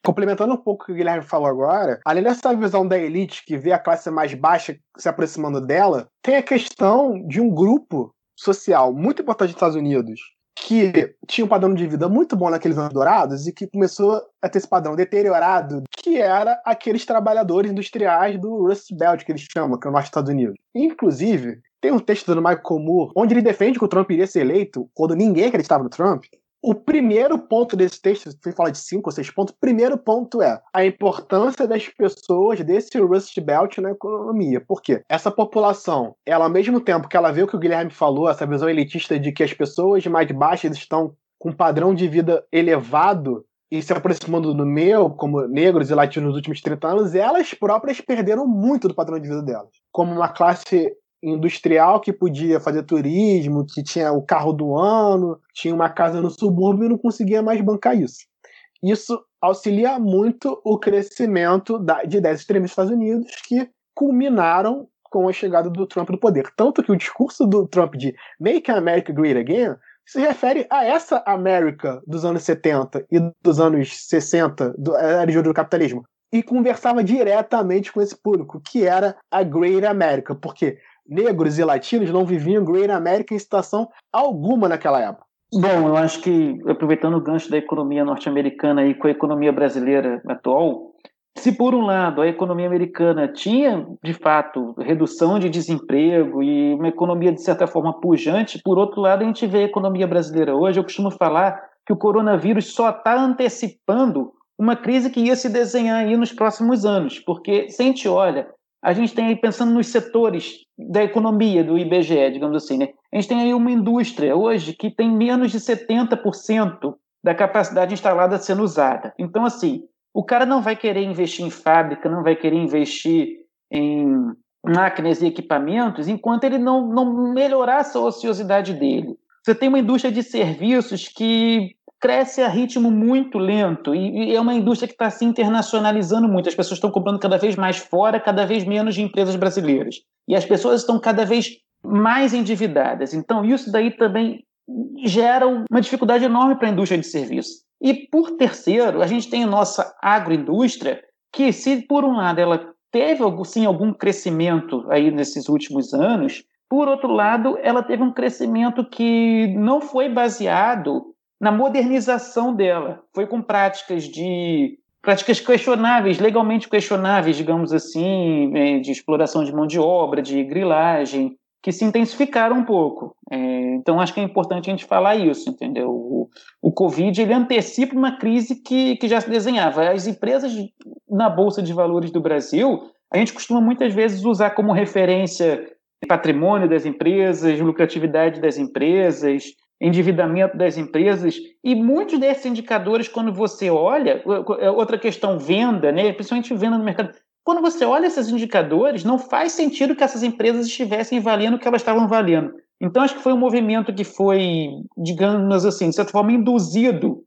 Complementando um pouco o que o Guilherme falou agora, além dessa visão da elite que vê a classe mais baixa se aproximando dela, tem a questão de um grupo social muito importante nos Estados Unidos, que tinha um padrão de vida muito bom naqueles anos dourados e que começou a ter esse padrão deteriorado, que era aqueles trabalhadores industriais do Rust Belt, que eles chamam, que é o norte dos Estados Unidos. Inclusive, tem um texto do Michael Moore, onde ele defende que o Trump iria ser eleito quando ninguém acreditava no Trump, o primeiro ponto desse texto, se fala de cinco ou seis pontos, o primeiro ponto é a importância das pessoas desse Rust Belt na economia. Por quê? Essa população, ela ao mesmo tempo que ela vê o que o Guilherme falou, essa visão elitista de que as pessoas mais baixas estão com um padrão de vida elevado e se aproximando do meu, como negros e latinos nos últimos 30 anos, elas próprias perderam muito do padrão de vida delas. Como uma classe industrial que podia fazer turismo, que tinha o carro do ano, tinha uma casa no subúrbio e não conseguia mais bancar isso. Isso auxilia muito o crescimento de ideias extremistas dos Estados Unidos que culminaram com a chegada do Trump no poder. Tanto que o discurso do Trump de Make America Great Again se refere a essa América dos anos 70 e dos anos 60, do, era do capitalismo, e conversava diretamente com esse público, que era a Great America, porque negros e latinos não viviam Great America em situação alguma naquela época. Bom, eu acho que, aproveitando o gancho da economia norte-americana e com a economia brasileira atual, se por um lado a economia americana tinha, de fato, redução de desemprego e uma economia, de certa forma, pujante, por outro lado, a gente vê a economia brasileira hoje. Eu costumo falar que o coronavírus só está antecipando uma crise que ia se desenhar aí nos próximos anos, porque se a gente olha a gente tem aí, pensando nos setores da economia do IBGE, digamos assim, né? a gente tem aí uma indústria hoje que tem menos de 70% da capacidade instalada sendo usada. Então, assim, o cara não vai querer investir em fábrica, não vai querer investir em máquinas e equipamentos enquanto ele não, não melhorar essa ociosidade dele. Você tem uma indústria de serviços que cresce a ritmo muito lento e, e é uma indústria que está se internacionalizando muito. As pessoas estão comprando cada vez mais fora, cada vez menos de empresas brasileiras. E as pessoas estão cada vez mais endividadas. Então, isso daí também gera uma dificuldade enorme para a indústria de serviços. E, por terceiro, a gente tem a nossa agroindústria, que, se por um lado ela teve sim algum crescimento aí nesses últimos anos, por outro lado, ela teve um crescimento que não foi baseado na modernização dela. Foi com práticas de práticas questionáveis, legalmente questionáveis, digamos assim, é, de exploração de mão de obra, de grilagem, que se intensificaram um pouco. É, então, acho que é importante a gente falar isso, entendeu? O, o Covid ele antecipa uma crise que, que já se desenhava. As empresas na Bolsa de Valores do Brasil, a gente costuma muitas vezes usar como referência patrimônio das empresas, lucratividade das empresas, endividamento das empresas e muitos desses indicadores quando você olha é outra questão venda né principalmente venda no mercado quando você olha esses indicadores, não faz sentido que essas empresas estivessem valendo o que elas estavam valendo. Então, acho que foi um movimento que foi, digamos assim, de certa forma, induzido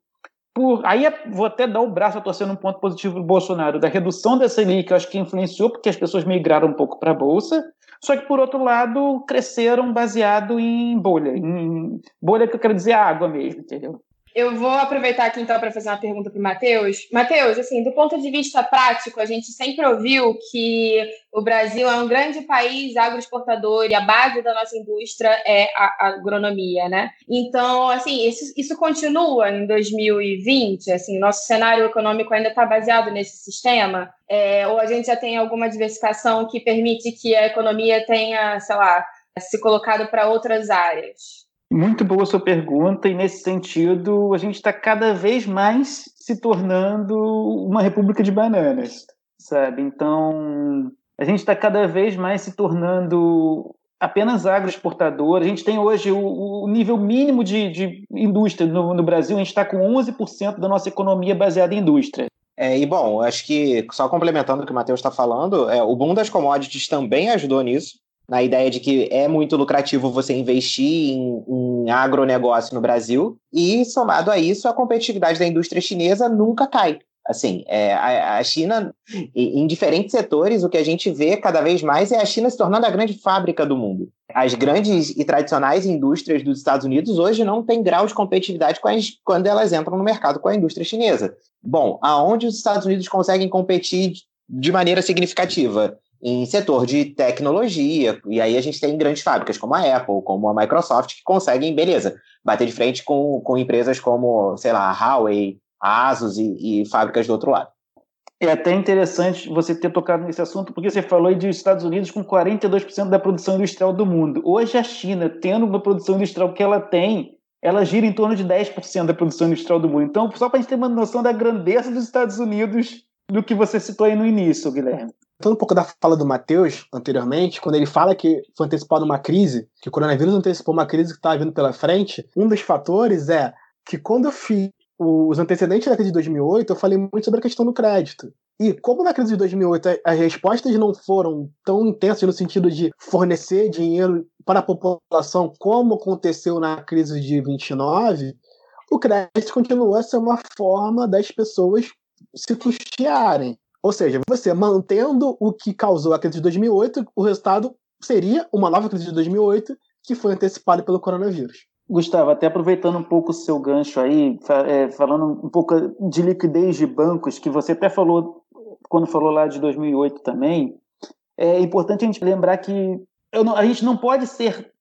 por. Aí vou até dar o braço a torcer num ponto positivo do Bolsonaro, da redução dessa Selic, acho que influenciou porque as pessoas migraram um pouco para a Bolsa, só que, por outro lado, cresceram baseado em bolha. Em bolha que eu quero dizer água mesmo, entendeu? Eu vou aproveitar aqui então para fazer uma pergunta para o Matheus. Matheus, assim, do ponto de vista prático, a gente sempre ouviu que o Brasil é um grande país agroexportador e a base da nossa indústria é a agronomia, né? Então, assim, isso, isso continua em 2020? Assim, nosso cenário econômico ainda está baseado nesse sistema? É, ou a gente já tem alguma diversificação que permite que a economia tenha, sei lá, se colocado para outras áreas? Muito boa sua pergunta, e nesse sentido, a gente está cada vez mais se tornando uma república de bananas, sabe? Então, a gente está cada vez mais se tornando apenas agroexportador. A gente tem hoje o, o nível mínimo de, de indústria no, no, Brasil, a gente está com 11% da nossa economia baseada em indústria. É, e bom, acho que só complementando o que o Matheus está falando, é, o boom das commodities também ajudou nisso na ideia de que é muito lucrativo você investir em, em agronegócio no Brasil, e somado a isso, a competitividade da indústria chinesa nunca cai. Assim, é, a, a, China, em diferentes setores, o que a gente vê cada vez mais é a China se tornando a grande fábrica do mundo. As grandes e tradicionais indústrias dos Estados Unidos hoje não têm grau de competitividade quando elas entram no mercado com a indústria chinesa. Bom, aonde os Estados Unidos conseguem competir de maneira significativa? Em setor de tecnologia, e aí a gente tem grandes fábricas como a Apple, como a Microsoft, que conseguem, beleza, bater de frente com, com empresas como, sei lá, a Huawei, a Asus e, e fábricas do outro lado. É até interessante você ter tocado nesse assunto, porque você falou de Estados Unidos com 42% da produção industrial do mundo. Hoje a China, tendo uma produção industrial que ela tem, ela gira em torno de 10% da produção industrial do mundo. Então, só para a gente ter uma noção da grandeza dos Estados Unidos do que você citou aí no início, Guilherme. Voltando um pouco da fala do Matheus anteriormente, quando ele fala que foi antecipado uma crise, que o coronavírus antecipou uma crise que estava vindo pela frente, um dos fatores é que quando eu fiz os antecedentes da crise de 2008, eu falei muito sobre a questão do crédito. E como na crise de 2008 as respostas não foram tão intensas no sentido de fornecer dinheiro para a população como aconteceu na crise de 29, o crédito continuou a ser uma forma das pessoas se custearem. Ou seja, você mantendo o que causou a crise de 2008, o resultado seria uma nova crise de 2008 que foi antecipada pelo coronavírus. Gustavo, até aproveitando um pouco o seu gancho aí, é, falando um pouco de liquidez de bancos, que você até falou quando falou lá de 2008 também, é importante a gente lembrar que não, a gente não pode ser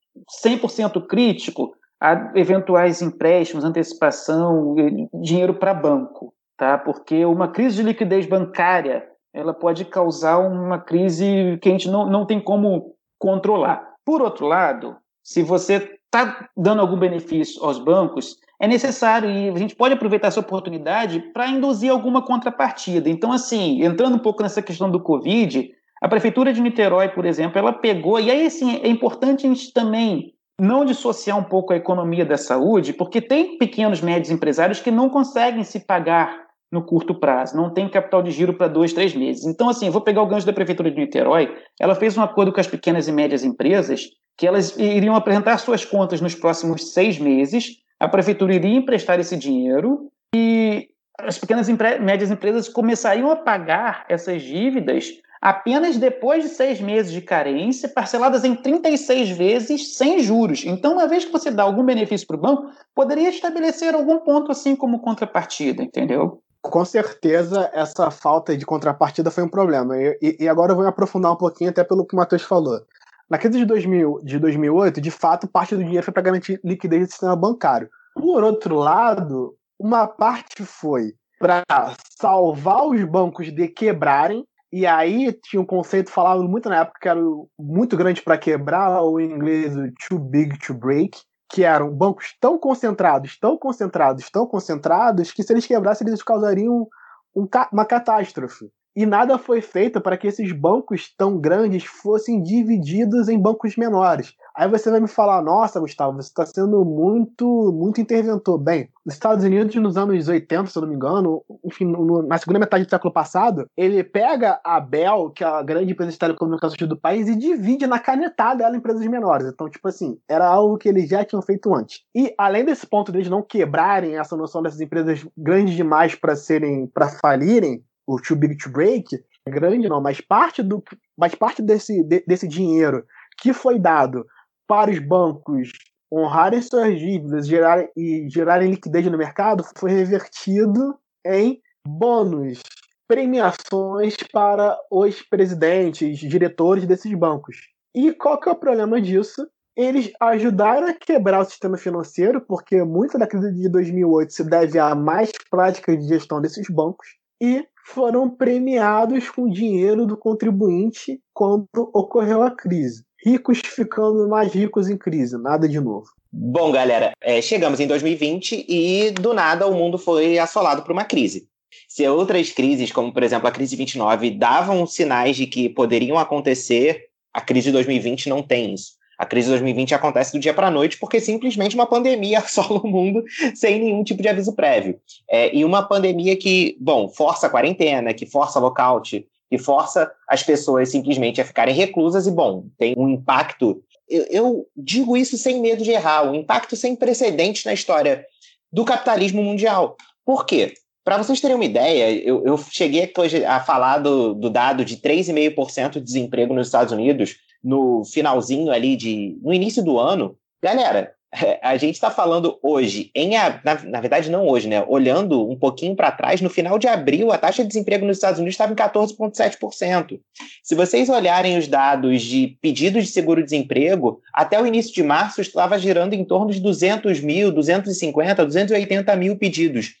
100% crítico a eventuais empréstimos, antecipação, dinheiro para banco tá? Porque uma crise de liquidez bancária ela pode causar uma crise que a gente não, não tem como controlar. Por outro lado, se você está dando algum benefício aos bancos, é necessário e a gente pode aproveitar essa oportunidade para induzir alguma contrapartida. Então, assim, entrando um pouco nessa questão do Covid, a Prefeitura de Niterói, por exemplo, ela pegou, e aí, assim, é importante a gente também não dissociar um pouco a economia da saúde, porque tem pequenos, médios empresários que não conseguem se pagar no curto prazo, não tem capital de giro para dois, três meses. Então, assim, vou pegar o gancho da Prefeitura de Niterói, ela fez um acordo com as pequenas e médias empresas que elas iriam apresentar suas contas nos próximos seis meses, a Prefeitura iria emprestar esse dinheiro e as pequenas e médias empresas começariam a pagar essas dívidas apenas depois de seis meses de carência, parceladas em 36 vezes sem juros. Então, uma vez que você dá algum benefício para o banco, poderia estabelecer algum ponto assim como contrapartida, entendeu? Com certeza essa falta de contrapartida foi um problema. E, e, agora eu vou me aprofundar um pouquinho até pelo que o Matheus falou. Na crise de, 2000, de 2008, de fato, parte do dinheiro foi para garantir liquidez do sistema bancário. Por outro lado, uma parte foi para salvar os bancos de quebrarem, e aí tinha um conceito falado muito na época que era muito grande para quebrar, ou em inglês, too big to break, que eram bancos tão concentrados, tão concentrados, tão concentrados, que se eles quebrassem, eles causariam um, uma catástrofe. E nada foi feito para que esses bancos tão grandes fossem divididos em bancos menores. Aí você vai me falar, nossa, Gustavo, você está sendo muito, muito interventor. Bem, nos Estados Unidos, nos anos 80, se eu não me engano, enfim, no, na segunda metade do século passado, ele pega a Bell, que é a grande empresa de telecomunicações do país, e divide na canetada ela em empresas menores. Então, tipo assim, era algo que eles já tinham feito antes. E além desse ponto deles não quebrarem essa noção dessas empresas grandes demais para serem, para falirem, o Too Big to Break, grande não, mas parte do, mas parte desse, de, desse dinheiro que foi dado para os bancos honrarem suas dívidas e gerarem liquidez no mercado foi revertido em bônus, premiações para os presidentes, diretores desses bancos. E qual que é o problema disso? Eles ajudaram a quebrar o sistema financeiro, porque muita da crise de 2008 se deve a mais práticas de gestão desses bancos, e foram premiados com dinheiro do contribuinte quando ocorreu a crise ricos ficando mais ricos em crise, nada de novo. Bom, galera, é, chegamos em 2020 e do nada o mundo foi assolado por uma crise. Se outras crises, como por exemplo a crise de 29, davam sinais de que poderiam acontecer, a crise de 2020 não tem isso. A crise de 2020 acontece do dia para a noite porque simplesmente uma pandemia <laughs> assola o mundo sem nenhum tipo de aviso prévio. É, e uma pandemia que, bom, força a quarentena, que força lockout, que força as pessoas simplesmente a ficarem reclusas e, bom, tem um impacto. Eu, eu digo isso sem medo de errar, um impacto sem precedentes na história do capitalismo mundial. Por quê? Para vocês terem uma ideia, eu, eu cheguei a falar do, do dado de 3,5% de desemprego nos Estados Unidos no finalzinho ali de. no início do ano. Galera, <laughs> a gente está falando hoje, em na, na, verdade não hoje, né? Olhando um pouquinho para trás, no final de abril, a taxa de desemprego nos Estados Unidos estava em 14,7%. Se vocês olharem os dados de pedidos de seguro-desemprego, até o início de março estava girando em torno de 200 mil, 250, 280 mil pedidos.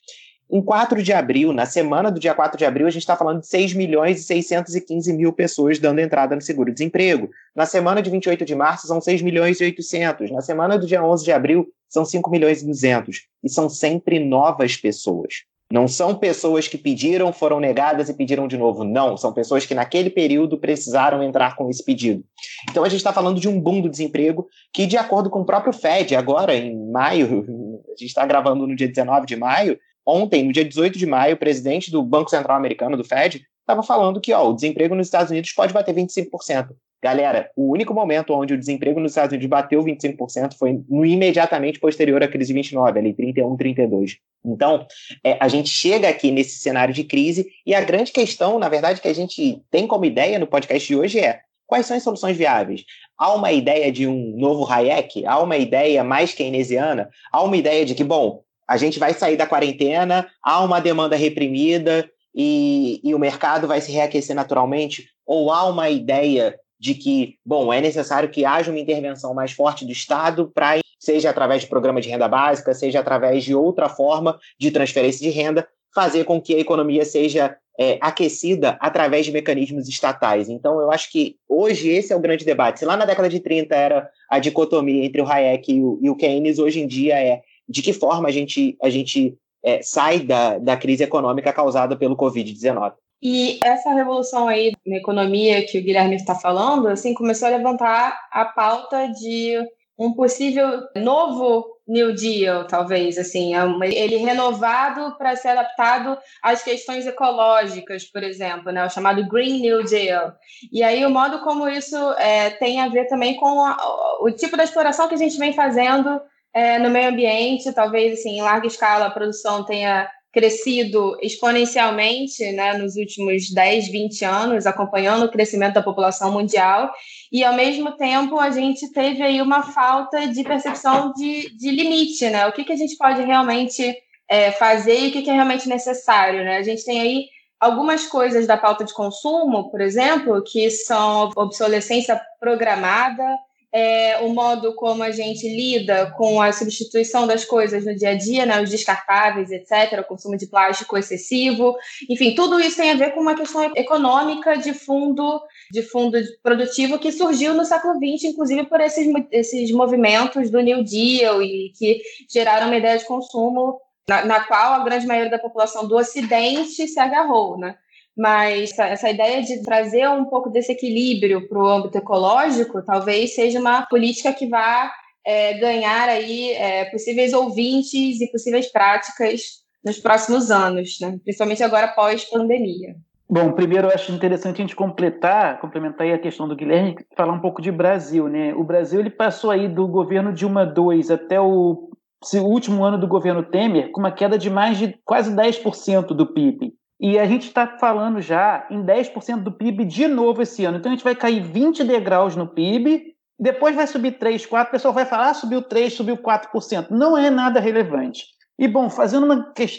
Em 4 de abril, na semana do dia 4 de abril, a gente está falando de 6 milhões e 615 mil pessoas dando entrada no seguro-desemprego. Na semana de 28 de março, são 6 milhões e 800. Na semana do dia 11 de abril, são 5 milhões e 200. E são sempre novas pessoas. Não são pessoas que pediram, foram negadas e pediram de novo. Não, são pessoas que naquele período precisaram entrar com esse pedido. Então a gente está falando de um boom do desemprego que, de acordo com o próprio Fed, agora em maio, <laughs> a gente está gravando no dia 19 de maio, Ontem, no dia 18 de maio, o presidente do Banco Central Americano, do Fed, estava falando que ó, o desemprego nos Estados Unidos pode bater 25%. Galera, o único momento onde o desemprego nos Estados Unidos bateu 25% foi no imediatamente posterior à crise de 29, ali 31, 32. Então, é, a gente chega aqui nesse cenário de crise e a grande questão, na verdade, que a gente tem como ideia no podcast de hoje é quais são as soluções viáveis? Há uma ideia de um novo Hayek? Há uma ideia mais keynesiana? Há uma ideia de que, bom, a gente vai sair da quarentena, há uma demanda reprimida e, e o mercado vai se reaquecer naturalmente? Ou há uma ideia de que, bom, é necessário que haja uma intervenção mais forte do Estado para, seja através de programa de renda básica, seja através de outra forma de transferência de renda, fazer com que a economia seja é, aquecida através de mecanismos estatais. Então, eu acho que hoje esse é o grande debate. Se lá na década de 30 era a dicotomia entre o Hayek e o, e o Keynes, hoje em dia é de que forma a gente, a gente é, sai da, da crise econômica causada pelo Covid-19. E essa revolução aí na economia que o Guilherme está falando, assim, começou a levantar a pauta de um possível novo New Deal, talvez, assim, é ele renovado para ser adaptado às questões ecológicas, por exemplo, né, o chamado Green New Deal. E aí o modo como isso é, tem a ver também com a, o tipo de exploração que a gente vem fazendo é, no meio ambiente, talvez assim, em larga escala a produção tenha crescido exponencialmente né, nos últimos 10, 20 anos, acompanhando o crescimento da população mundial, e ao mesmo tempo a gente teve aí uma falta de percepção de, de limite, né? O que, que a gente pode realmente é, fazer e o que, que é realmente necessário, né? A gente tem aí algumas coisas da pauta de consumo, por exemplo, que são obsolescência programada, é, o modo como a gente lida com a substituição das coisas no dia a dia, né, os descartáveis, etc., o consumo de plástico excessivo, enfim, tudo isso tem a ver com uma questão econômica de fundo, de fundo produtivo que surgiu no século XX, inclusive por esses, esses movimentos do New Deal e que geraram uma ideia de consumo na, na qual a grande maioria da população do Ocidente se agarrou, né? Mas essa, ideia de trazer um pouco desse equilíbrio para o âmbito ecológico talvez seja uma política que vá é, ganhar aí é, possíveis ouvintes e possíveis práticas nos próximos anos, né? principalmente agora pós-pandemia. Bom, primeiro eu acho interessante a gente completar, complementar a questão do Guilherme, falar um pouco de Brasil, né? O Brasil ele passou aí do governo Dilma II até o último ano do governo Temer com uma queda de mais de quase 10% do PIB. E a gente está falando já em 10% do PIB de novo esse ano. Então a gente vai cair 20 degraus no PIB, depois vai subir 3, 4, o pessoal vai falar, ah, subiu 3, subiu 4%. Não é nada relevante. E, bom, fazendo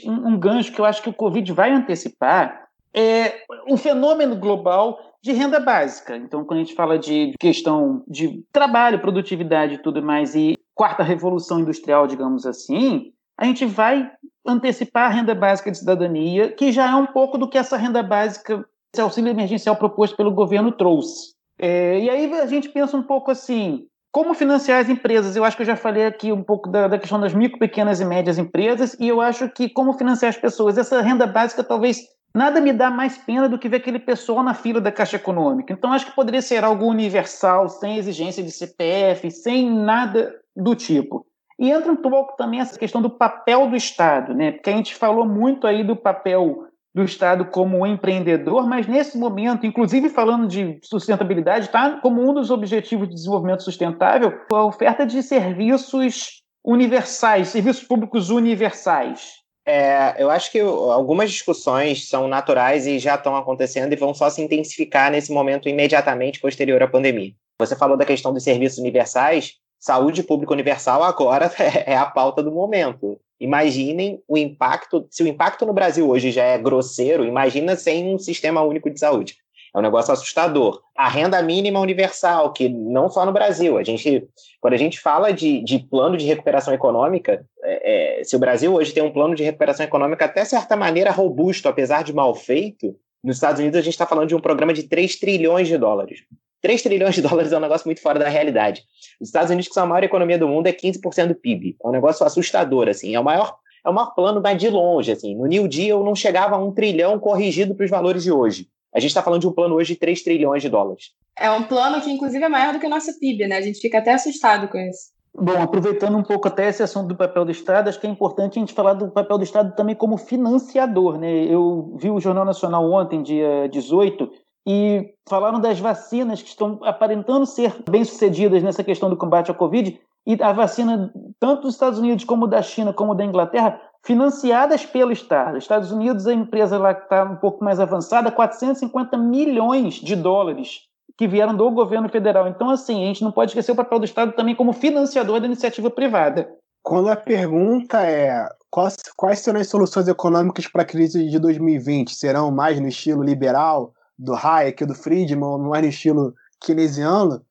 um gancho que eu acho que o Covid vai antecipar, é um fenômeno global de renda básica. Então, quando a gente fala de questão de trabalho, produtividade e tudo mais, e quarta revolução industrial, digamos assim, a gente vai antecipar a renda básica de cidadania, que já é um pouco do que essa renda básica, esse auxílio emergencial proposto pelo governo trouxe. É, e aí a gente pensa um pouco assim, como financiar as empresas? Eu acho que eu já falei aqui um pouco da, da, questão das micro, pequenas e médias empresas, e eu acho que como financiar as pessoas? Essa renda básica talvez nada me dá mais pena do que ver aquele pessoal na fila da Caixa Econômica. Então, acho que poderia ser algo universal, sem exigência de CPF, sem nada do tipo. E entra um pouco também essa questão do papel do Estado, né? Porque a gente falou muito aí do papel do Estado como empreendedor, mas nesse momento, inclusive falando de sustentabilidade, está como um dos objetivos de desenvolvimento sustentável a oferta de serviços universais, serviços públicos universais. É, eu acho que algumas discussões são naturais e já estão acontecendo e vão só se intensificar nesse momento imediatamente posterior à pandemia. Você falou da questão dos serviços universais, saúde pública universal agora <laughs> é a pauta do momento. Imaginem o impacto, se o impacto no Brasil hoje já é grosseiro, imagina sem um sistema único de saúde. É um negócio assustador. A renda mínima universal, que não só no Brasil, a gente, quando a gente fala de, de plano de recuperação econômica, é, é, se o Brasil hoje tem um plano de recuperação econômica até certa maneira robusto, apesar de mal feito, nos Estados Unidos a gente está falando de um programa de 3 trilhões de dólares. 3 trilhões de <laughs> dólares é um negócio muito fora da realidade. Os Estados Unidos, que são a maior economia do mundo, é 15% do PIB. É um negócio assustador, assim. É o maior, é o maior plano, mas de longe, assim. No New Deal não chegava a um trilhão corrigido para os valores de hoje. A gente está falando de um plano hoje de 3 trilhões de dólares. É um plano que, inclusive, é maior do que o nosso PIB, né? A gente fica até assustado com isso. Bom, aproveitando um pouco até esse assunto do papel do Estado, acho que é importante a gente falar do papel do Estado também como financiador, né? Eu vi o Jornal Nacional ontem, dia 18, e falaram das vacinas que estão aparentando ser bem-sucedidas nessa questão do combate à Covid, e a vacina, tanto dos Estados Unidos como da China, como da Inglaterra, financiadas pelo Estado. Estados Unidos, a empresa lá que está um pouco mais avançada, 450 milhões de dólares que vieram do governo federal. Então, assim, a gente não pode esquecer o papel do Estado também como financiador da iniciativa privada. Quando a pergunta é quais, quais serão as soluções econômicas para a crise de 2020? Serão mais no estilo liberal, do Hayek, do Friedman, mais no estilo keynesiano?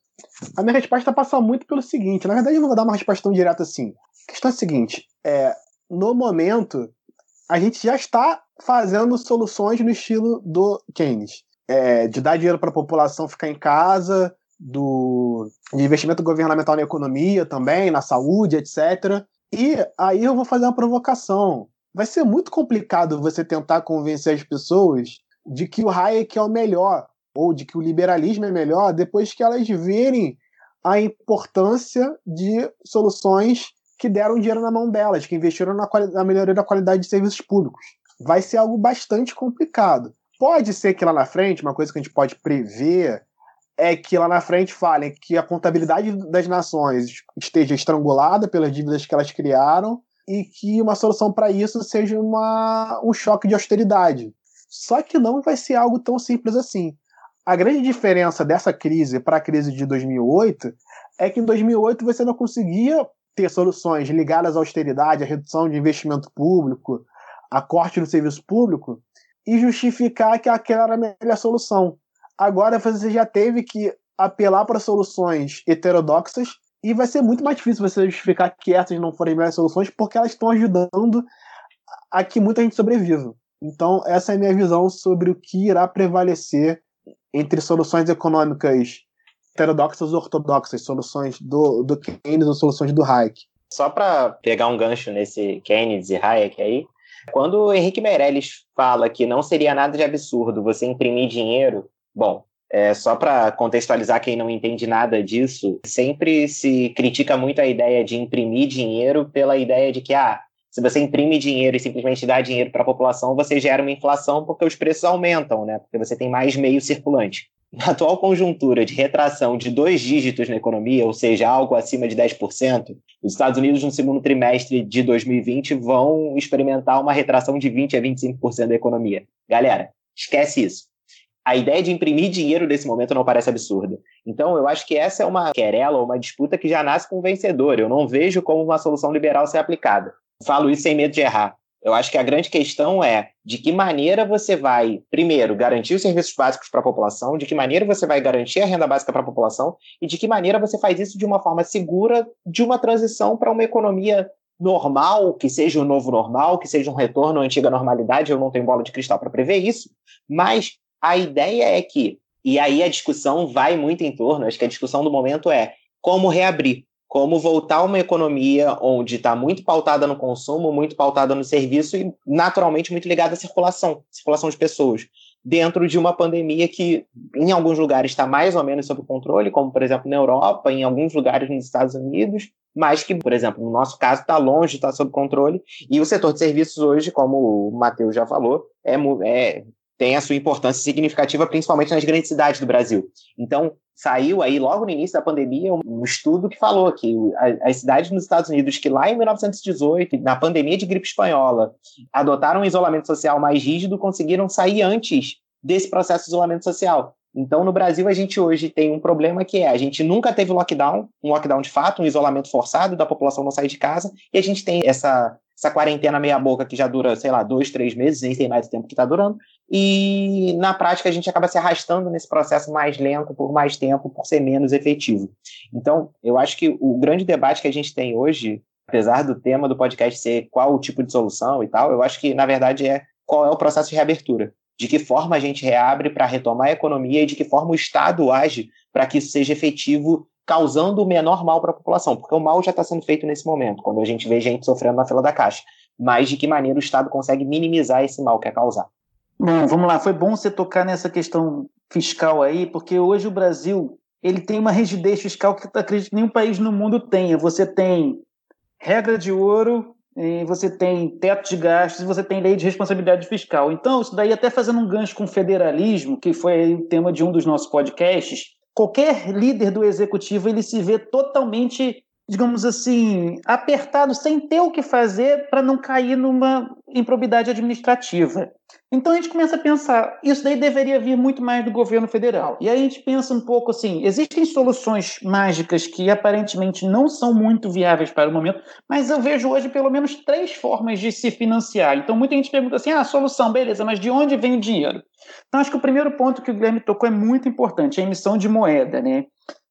A minha resposta passa muito pelo seguinte: na verdade, eu não vou dar uma resposta tão direta assim. A questão é a seguinte: é, no momento, a gente já está fazendo soluções no estilo do Keynes. É, de dar dinheiro para a população ficar em casa, do de investimento governamental na economia também, na saúde, etc. E aí eu vou fazer uma provocação. Vai ser muito complicado você tentar convencer as pessoas de que o Hayek é o melhor, ou de que o liberalismo é melhor, depois que elas verem a importância de soluções que deram dinheiro na mão delas, que investiram na, na melhoria da qualidade de serviços públicos. Vai ser algo bastante complicado. Pode ser que lá na frente, uma coisa que a gente pode prever é que lá na frente falem que a contabilidade das nações esteja estrangulada pelas dívidas que elas criaram e que uma solução para isso seja uma, um choque de austeridade. Só que não vai ser algo tão simples assim. A grande diferença dessa crise para a crise de 2008 é que em 2008 você não conseguia ter soluções ligadas à austeridade, à redução de investimento público, a corte do serviço público e justificar que aquela era a melhor solução. Agora você já teve que apelar para soluções heterodoxas e vai ser muito mais difícil você justificar que essas não forem as melhores soluções porque elas estão ajudando a que muita gente sobreviva. Então, essa é a minha visão sobre o que irá prevalecer entre soluções econômicas heterodoxas ou ortodoxas, soluções do, do Keynes ou soluções do Hayek. Só para pegar um gancho nesse Keynes e Hayek aí, Quando o Henrique Meirelles fala que não seria nada de absurdo você imprimir dinheiro, bom, é, só para contextualizar quem não entende nada disso, sempre se critica muito a ideia de imprimir dinheiro pela ideia de que, ah, se você imprime dinheiro e simplesmente dá dinheiro para a população, você gera uma inflação porque os preços aumentam, né? Porque você tem mais meio circulante. Na atual conjuntura de retração de dois dígitos na economia, ou seja, algo acima de 10%, os Estados Unidos, no segundo trimestre de 2020, vão experimentar uma retração de 20% a 25% da economia. Galera, esquece isso a ideia de imprimir dinheiro nesse momento não parece absurda. Então, eu acho que essa é uma querela, uma disputa que já nasce com o vencedor. Eu não vejo como uma solução liberal ser aplicada. Falo isso sem medo de errar. Eu acho que a grande questão é de que maneira você vai, primeiro, garantir os serviços básicos para a população, de que maneira você vai garantir a renda básica para a população e de que maneira você faz isso de uma forma segura de uma transição para uma economia normal, que seja o novo normal, que seja um retorno à antiga normalidade. Eu não tenho bola de cristal para prever isso, mas a ideia é que, e aí a discussão vai muito em torno, acho que a discussão do momento é como reabrir, como voltar a uma economia onde está muito pautada no consumo, muito pautada no serviço e naturalmente muito ligada à circulação, circulação de pessoas, dentro de uma pandemia que em alguns lugares está mais ou menos sob controle, como por exemplo na Europa, em alguns lugares nos Estados Unidos, mas que, por exemplo, no nosso caso está longe estar sob controle. E o setor de serviços hoje, como o Matheus já falou, é, é tem a sua importância significativa, principalmente nas grandes cidades do Brasil. Então, saiu aí, logo no início da pandemia, um estudo que falou que as cidades nos Estados Unidos, que lá em 1918, na pandemia de gripe espanhola, adotaram um isolamento social mais rígido, conseguiram sair antes desse processo de isolamento social. Então, no Brasil, a gente hoje tem um problema que é a gente nunca teve lockdown, um lockdown de fato, um isolamento forçado da população não sair de casa, e a gente tem essa, essa quarentena meia-boca que já dura, sei lá, dois, três meses, nem tem mais tempo que está durando, e na prática a gente acaba se arrastando nesse processo mais lento, por mais tempo, por ser menos efetivo. Então, eu acho que o grande debate que a gente tem hoje, apesar do tema do podcast ser qual o tipo de solução e tal, eu acho que, na verdade, é qual é o processo de reabertura. De que forma a gente reabre para retomar a economia e de que forma o Estado age para que isso seja efetivo, causando o menor mal para a população, porque o mal já está sendo feito nesse momento, quando a gente vê gente sofrendo na fila da caixa. Mas de que maneira o Estado consegue minimizar esse mal que é causado. Bom, vamos lá. Foi bom você tocar nessa questão fiscal aí, porque hoje o Brasil ele tem uma rigidez fiscal que acredito que nenhum país no mundo tenha. Você tem regra de ouro, você tem teto de gastos, você tem lei de responsabilidade fiscal. Então, isso daí até fazendo um gancho com o federalismo, que foi o tema de um dos nossos podcasts, qualquer líder do executivo ele se vê totalmente digamos assim, apertado, sem ter o que fazer para não cair numa improbidade administrativa. Então a gente começa a pensar, isso daí deveria vir muito mais do governo federal. E aí a gente pensa um pouco assim, existem soluções mágicas que aparentemente não são muito viáveis para o momento, mas eu vejo hoje pelo menos três formas de se financiar. Então muita gente pergunta assim, ah, solução, beleza, mas de onde vem o dinheiro? Então acho que o primeiro ponto que o Guilherme tocou é muito importante, a emissão de moeda, né?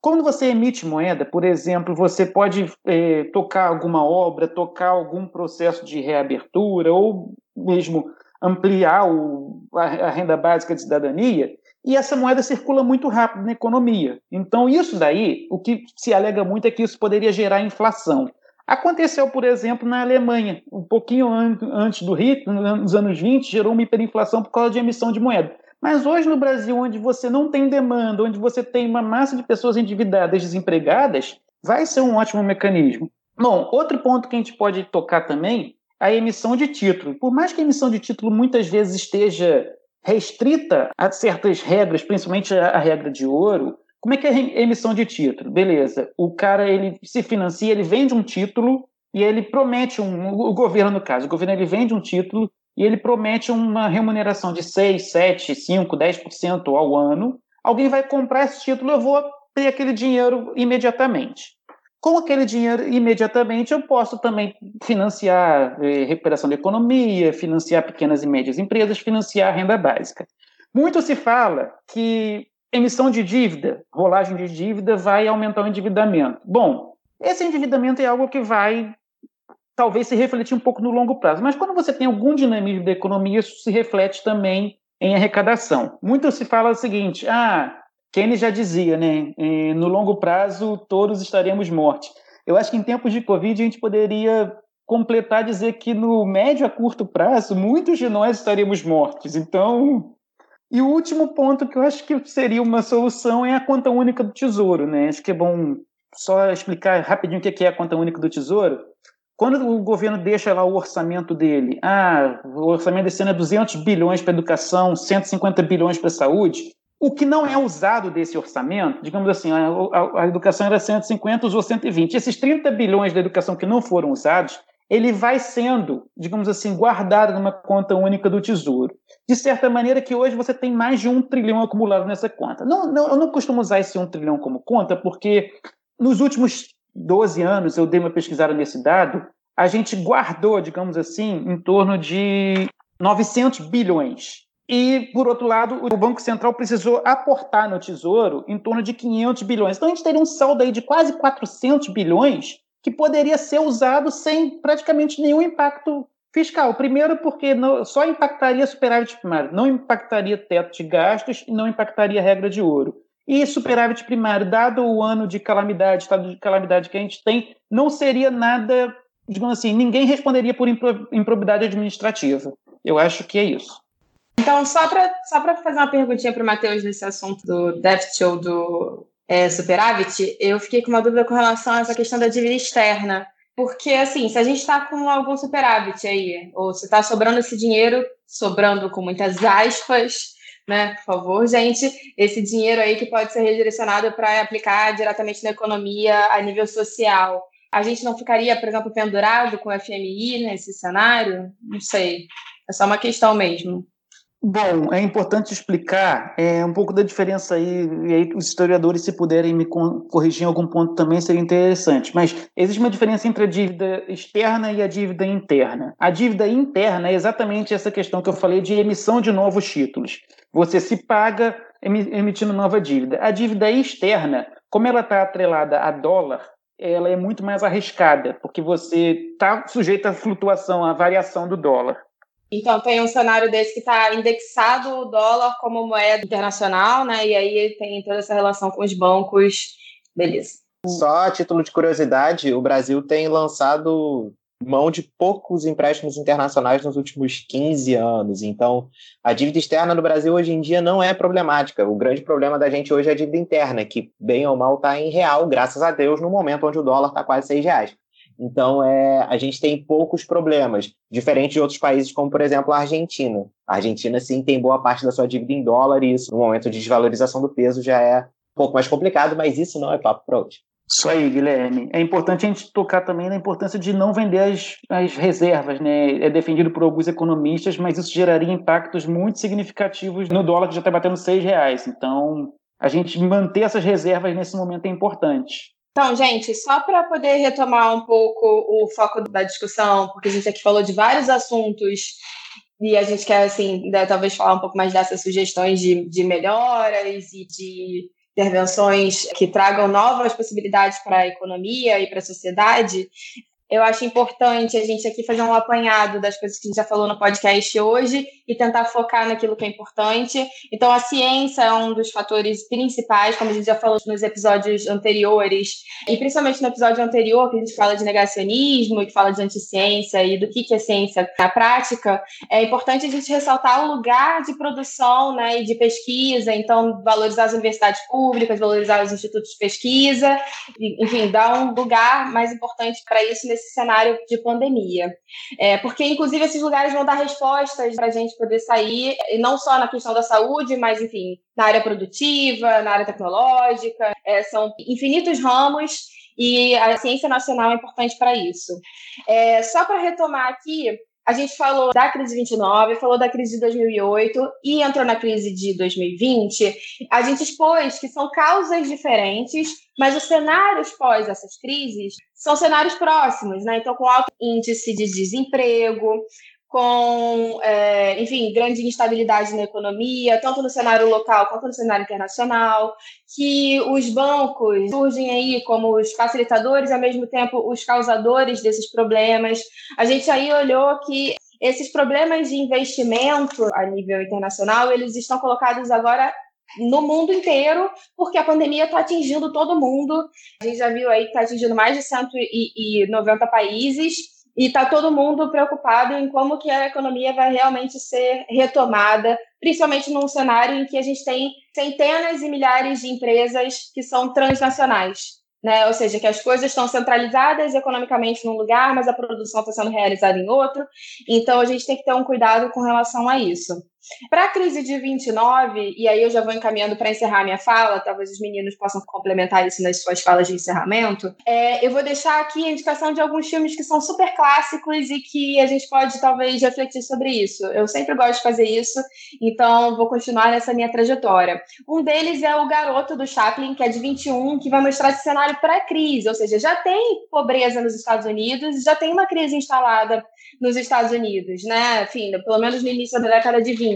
Quando você emite moeda, por exemplo, você pode é, tocar alguma obra, tocar algum processo de reabertura ou mesmo ampliar o, a, a renda básica de cidadania, e essa moeda circula muito rápido na economia. Então, isso daí, o que se alega muito é que isso poderia gerar inflação. Aconteceu, por exemplo, na Alemanha, um pouquinho antes do Hitler, nos anos 20, gerou uma hiperinflação por causa de emissão de moeda. Mas hoje no Brasil, onde você não tem demanda, onde você tem uma massa de pessoas endividadas, desempregadas, vai ser um ótimo mecanismo. Bom, outro ponto que a gente pode tocar também é a emissão de título. Por mais que a emissão de título muitas vezes esteja restrita a certas regras, principalmente a, regra de ouro, como é que é a emissão de título? Beleza, o cara ele se financia, ele vende um título e ele promete um, o governo no caso, o governo ele vende um título e ele promete uma remuneração de 6, 7, 5, 10% ao ano. Alguém vai comprar esse título, eu vou ter aquele dinheiro imediatamente. Com aquele dinheiro imediatamente, eu posso também financiar eh, recuperação da economia, financiar pequenas e médias empresas, financiar a renda básica. Muito se fala que emissão de dívida, rolagem de dívida, vai aumentar o endividamento. Bom, esse endividamento é algo que vai talvez se refletir um pouco no longo prazo. Mas quando você tem algum dinamismo da economia, isso se reflete também em arrecadação. Muito se fala o seguinte: ah, Keynes já dizia, né? No longo prazo, todos estaremos mortos. Eu acho que em tempos de Covid a gente poderia completar dizer que no médio a curto prazo, muitos de nós estaríamos mortos. Então, e o último ponto que eu acho que seria uma solução é a conta única do Tesouro, né? Acho que é bom só explicar rapidinho o que é a conta única do Tesouro. Quando o governo deixa lá o orçamento dele, ah, o orçamento desse ano é 200 bilhões para educação, 150 bilhões para saúde, o que não é usado desse orçamento, digamos assim, a, a, a, educação era 150, usou 120. Esses 30 bilhões da educação que não foram usados, ele vai sendo, digamos assim, guardado numa conta única do Tesouro. De certa maneira que hoje você tem mais de um trilhão acumulado nessa conta. Não, não, eu não costumo usar esse um trilhão como conta, porque nos últimos 12 anos, eu dei uma pesquisada nesse dado, a gente guardou, digamos assim, em torno de 900 bilhões. E, por outro lado, o Banco Central precisou aportar no Tesouro em torno de 500 bilhões. Então, a gente teria um saldo aí de quase 400 bilhões que poderia ser usado sem praticamente nenhum impacto fiscal. Primeiro, porque não, só impactaria superávit primário, não impactaria teto de gastos e não impactaria regra de ouro. E superávit primário, dado o ano de calamidade, estado de calamidade que a gente tem, não seria nada, digamos assim, ninguém responderia por improbidade administrativa. Eu acho que é isso. Então, só para só fazer uma perguntinha para o Matheus nesse assunto do déficit ou do é, superávit, eu fiquei com uma dúvida com relação a essa questão da dívida externa. Porque, assim, se a gente está com algum superávit aí, ou se está sobrando esse dinheiro, sobrando com muitas aspas, né? Por favor, gente, esse dinheiro aí que pode ser redirecionado para aplicar diretamente na economia a nível social. A gente não ficaria, por exemplo, pendurado com o FMI nesse cenário? Não sei. É só uma questão mesmo. Bom, é importante explicar é, um pouco da diferença aí, e aí os historiadores, se puderem me corrigir em algum ponto também, seria interessante. Mas existe uma diferença entre a dívida externa e a dívida interna. A dívida interna é exatamente essa questão que eu falei de emissão de novos títulos. Você se paga emitindo nova dívida. A dívida externa, como ela está atrelada a dólar, ela é muito mais arriscada, porque você está sujeito à flutuação, à variação do dólar. Então tem um cenário desse que está indexado o dólar como moeda internacional, né? E aí tem toda essa relação com os bancos. Beleza. Só a título de curiosidade, o Brasil tem lançado mão de poucos empréstimos internacionais nos últimos 15 anos. Então, a dívida externa no Brasil hoje em dia não é problemática. O grande problema da gente hoje é a dívida interna, que bem ou mal está em real, graças a Deus, no momento onde o dólar está quase seis reais. Então, é, a gente tem poucos problemas, diferente de outros países, como, por exemplo, a Argentina. A Argentina, sim, tem boa parte da sua dívida em dólar, e isso, no momento de desvalorização do peso, já é um pouco mais complicado, mas isso não é papo para hoje. Isso aí, Guilherme. É importante a gente tocar também na importância de não vender as, as reservas, né? É defendido por alguns economistas, mas isso geraria impactos muito significativos no dólar que já está batendo seis reais. Então, a gente manter essas reservas nesse momento é importante. Então, gente, só para poder retomar um pouco o foco da discussão, porque a gente aqui falou de vários assuntos e a gente quer, assim, né, talvez falar um pouco mais dessas sugestões de, de melhoras e de intervenções que tragam novas possibilidades para a economia e para a sociedade, eu acho importante a gente aqui fazer um apanhado das coisas que a gente já falou no podcast hoje e tentar focar naquilo que é importante. Então, a ciência é um dos fatores principais, como a gente já falou nos episódios anteriores, e principalmente no episódio anterior, que a gente fala de negacionismo e que fala de anticiência e do que, é ciência na prática, é importante a gente ressaltar o lugar de produção né, e de pesquisa, então, valorizar as universidades públicas, valorizar os institutos de pesquisa, enfim, dar um lugar mais importante para isso nesse cenário de pandemia. É, porque, inclusive, esses lugares vão dar respostas para a gente poder sair, não só na questão da saúde, mas, enfim, na área produtiva, na área tecnológica. É, são infinitos ramos e a ciência nacional é importante para isso. É, só para retomar aqui, a gente falou da crise de 29, falou da crise de 2008 e entrou na crise de 2020. A gente expôs que são causas diferentes, mas os cenários pós essas crises são cenários próximos, né? Então, com alto índice de desemprego, com, é, enfim, grande instabilidade na economia, tanto no cenário local quanto no cenário internacional, que os bancos surgem aí como os facilitadores ao mesmo tempo, os causadores desses problemas. A gente aí olhou que esses problemas de investimento a nível internacional, eles estão colocados agora no mundo inteiro, porque a pandemia está atingindo todo mundo. A gente já viu aí que está atingindo mais de 190 países e está todo mundo preocupado em como que a economia vai realmente ser retomada, principalmente num cenário em que a gente tem centenas e milhares de empresas que são transnacionais né? Ou seja, que as coisas estão centralizadas economicamente num lugar, mas a produção está sendo realizada em outro. Então a gente tem que ter um cuidado com relação a isso. Para a crise de 29, e aí eu já vou encaminhando para encerrar minha fala, talvez os meninos possam complementar isso nas suas falas de encerramento, é, eu vou deixar aqui a indicação de alguns filmes que são super clássicos e que a gente pode talvez refletir sobre isso. Eu sempre gosto de fazer isso, então vou continuar nessa minha trajetória. Um deles é O Garoto do Chaplin, que é de 21, que vai mostrar esse cenário pré-crise, ou seja, já tem pobreza nos Estados Unidos, já tem uma crise instalada nos Estados Unidos, né? Enfim, pelo menos no início da década de 20.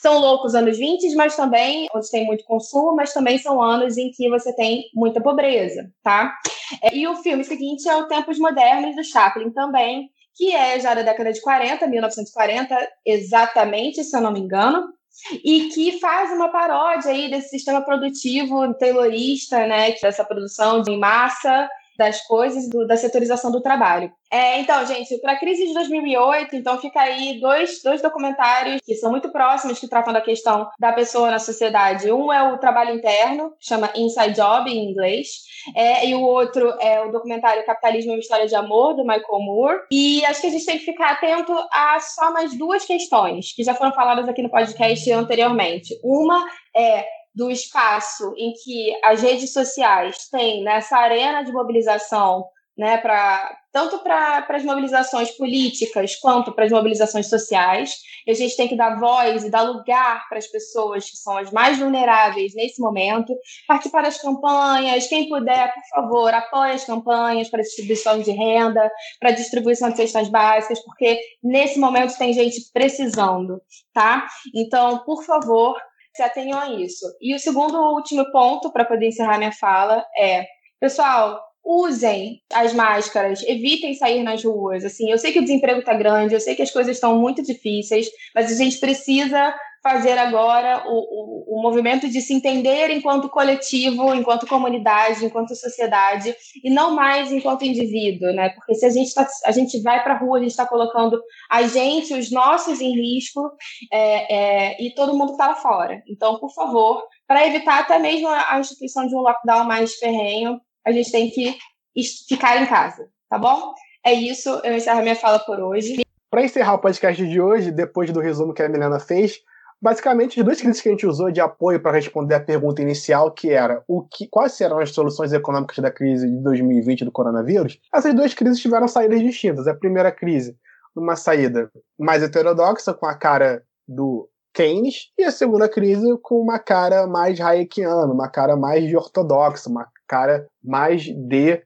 São loucos anos 20, mas também onde tem muito consumo, mas também são anos em que você tem muita pobreza, tá? É, e o filme seguinte é o Tempos Modernos do Chaplin também, que é já da década de 40, 1940, exatamente, se eu não me engano, e que faz uma paródia aí desse sistema produtivo taylorista, né, dessa produção de massa das coisas, do, da setorização do trabalho. É, então, gente, para a crise de 2008, então fica aí dois, dois documentários que são muito próximos, que tratam da questão da pessoa na sociedade. Um é o trabalho interno, chama Inside Job em inglês, é, e o outro é o documentário Capitalismo uma História de Amor, do Michael Moore. E acho que a gente tem que ficar atento a só mais duas questões, que já foram faladas aqui no podcast anteriormente. Uma é do espaço em que as redes sociais têm nessa arena de mobilização, né, pra, tanto para as mobilizações políticas quanto para as mobilizações sociais. E a gente tem que dar voz e dar lugar para as pessoas que são as mais vulneráveis nesse momento, participar das campanhas. Quem puder, por favor, apoie as campanhas para distribuição de renda, para distribuição de cestas básicas, porque nesse momento tem gente precisando, tá? Então, por favor, se atenham a isso. E o segundo último ponto, para poder encerrar minha fala, é: pessoal, usem as máscaras, evitem sair nas ruas. Assim, eu sei que o desemprego está grande, eu sei que as coisas estão muito difíceis, mas a gente precisa fazer agora o, o, o, movimento de se entender enquanto coletivo, enquanto comunidade, enquanto sociedade, e não mais enquanto indivíduo, né? Porque se a gente, tá, a gente vai para a rua, a gente está colocando a gente, os nossos em risco, é, é, e todo mundo está lá fora. Então, por favor, para evitar até mesmo a instituição de um lockdown mais ferrenho, a gente tem que ficar em casa, tá bom? É isso, eu encerro minha fala por hoje. Para encerrar o podcast de hoje, depois do resumo que a Milena fez, basicamente os dois críticos que a gente usou de apoio para responder a pergunta inicial, que era o que, quais serão as soluções econômicas da crise de 2020 do coronavírus, essas duas crises tiveram saídas distintas. A primeira crise, uma saída mais heterodoxa, com a cara do Keynes, e a segunda crise com uma cara mais hayekiana, uma cara mais de ortodoxa, uma cara mais de,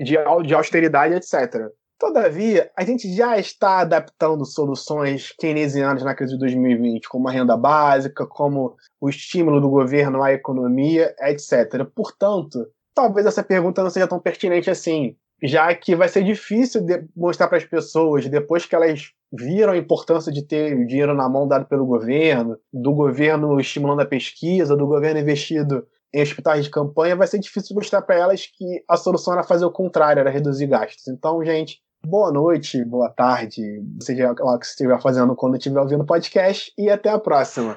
de, de austeridade, etc. Todavia, a gente já está adaptando soluções keynesianas na crise de 2020, como a renda básica, como o estímulo do governo à economia, etc. Portanto, talvez essa pergunta não seja tão pertinente assim, já que vai ser difícil mostrar para as pessoas, depois que elas viram a importância de ter o dinheiro na mão dado pelo governo, do governo estimulando a pesquisa, do governo investido em hospitais de campanha, vai ser difícil mostrar para elas que a solução era fazer o contrário, era reduzir gastos. Então, gente, boa noite, boa tarde, seja lá o que você estiver fazendo quando estiver ouvindo o podcast, e até a próxima.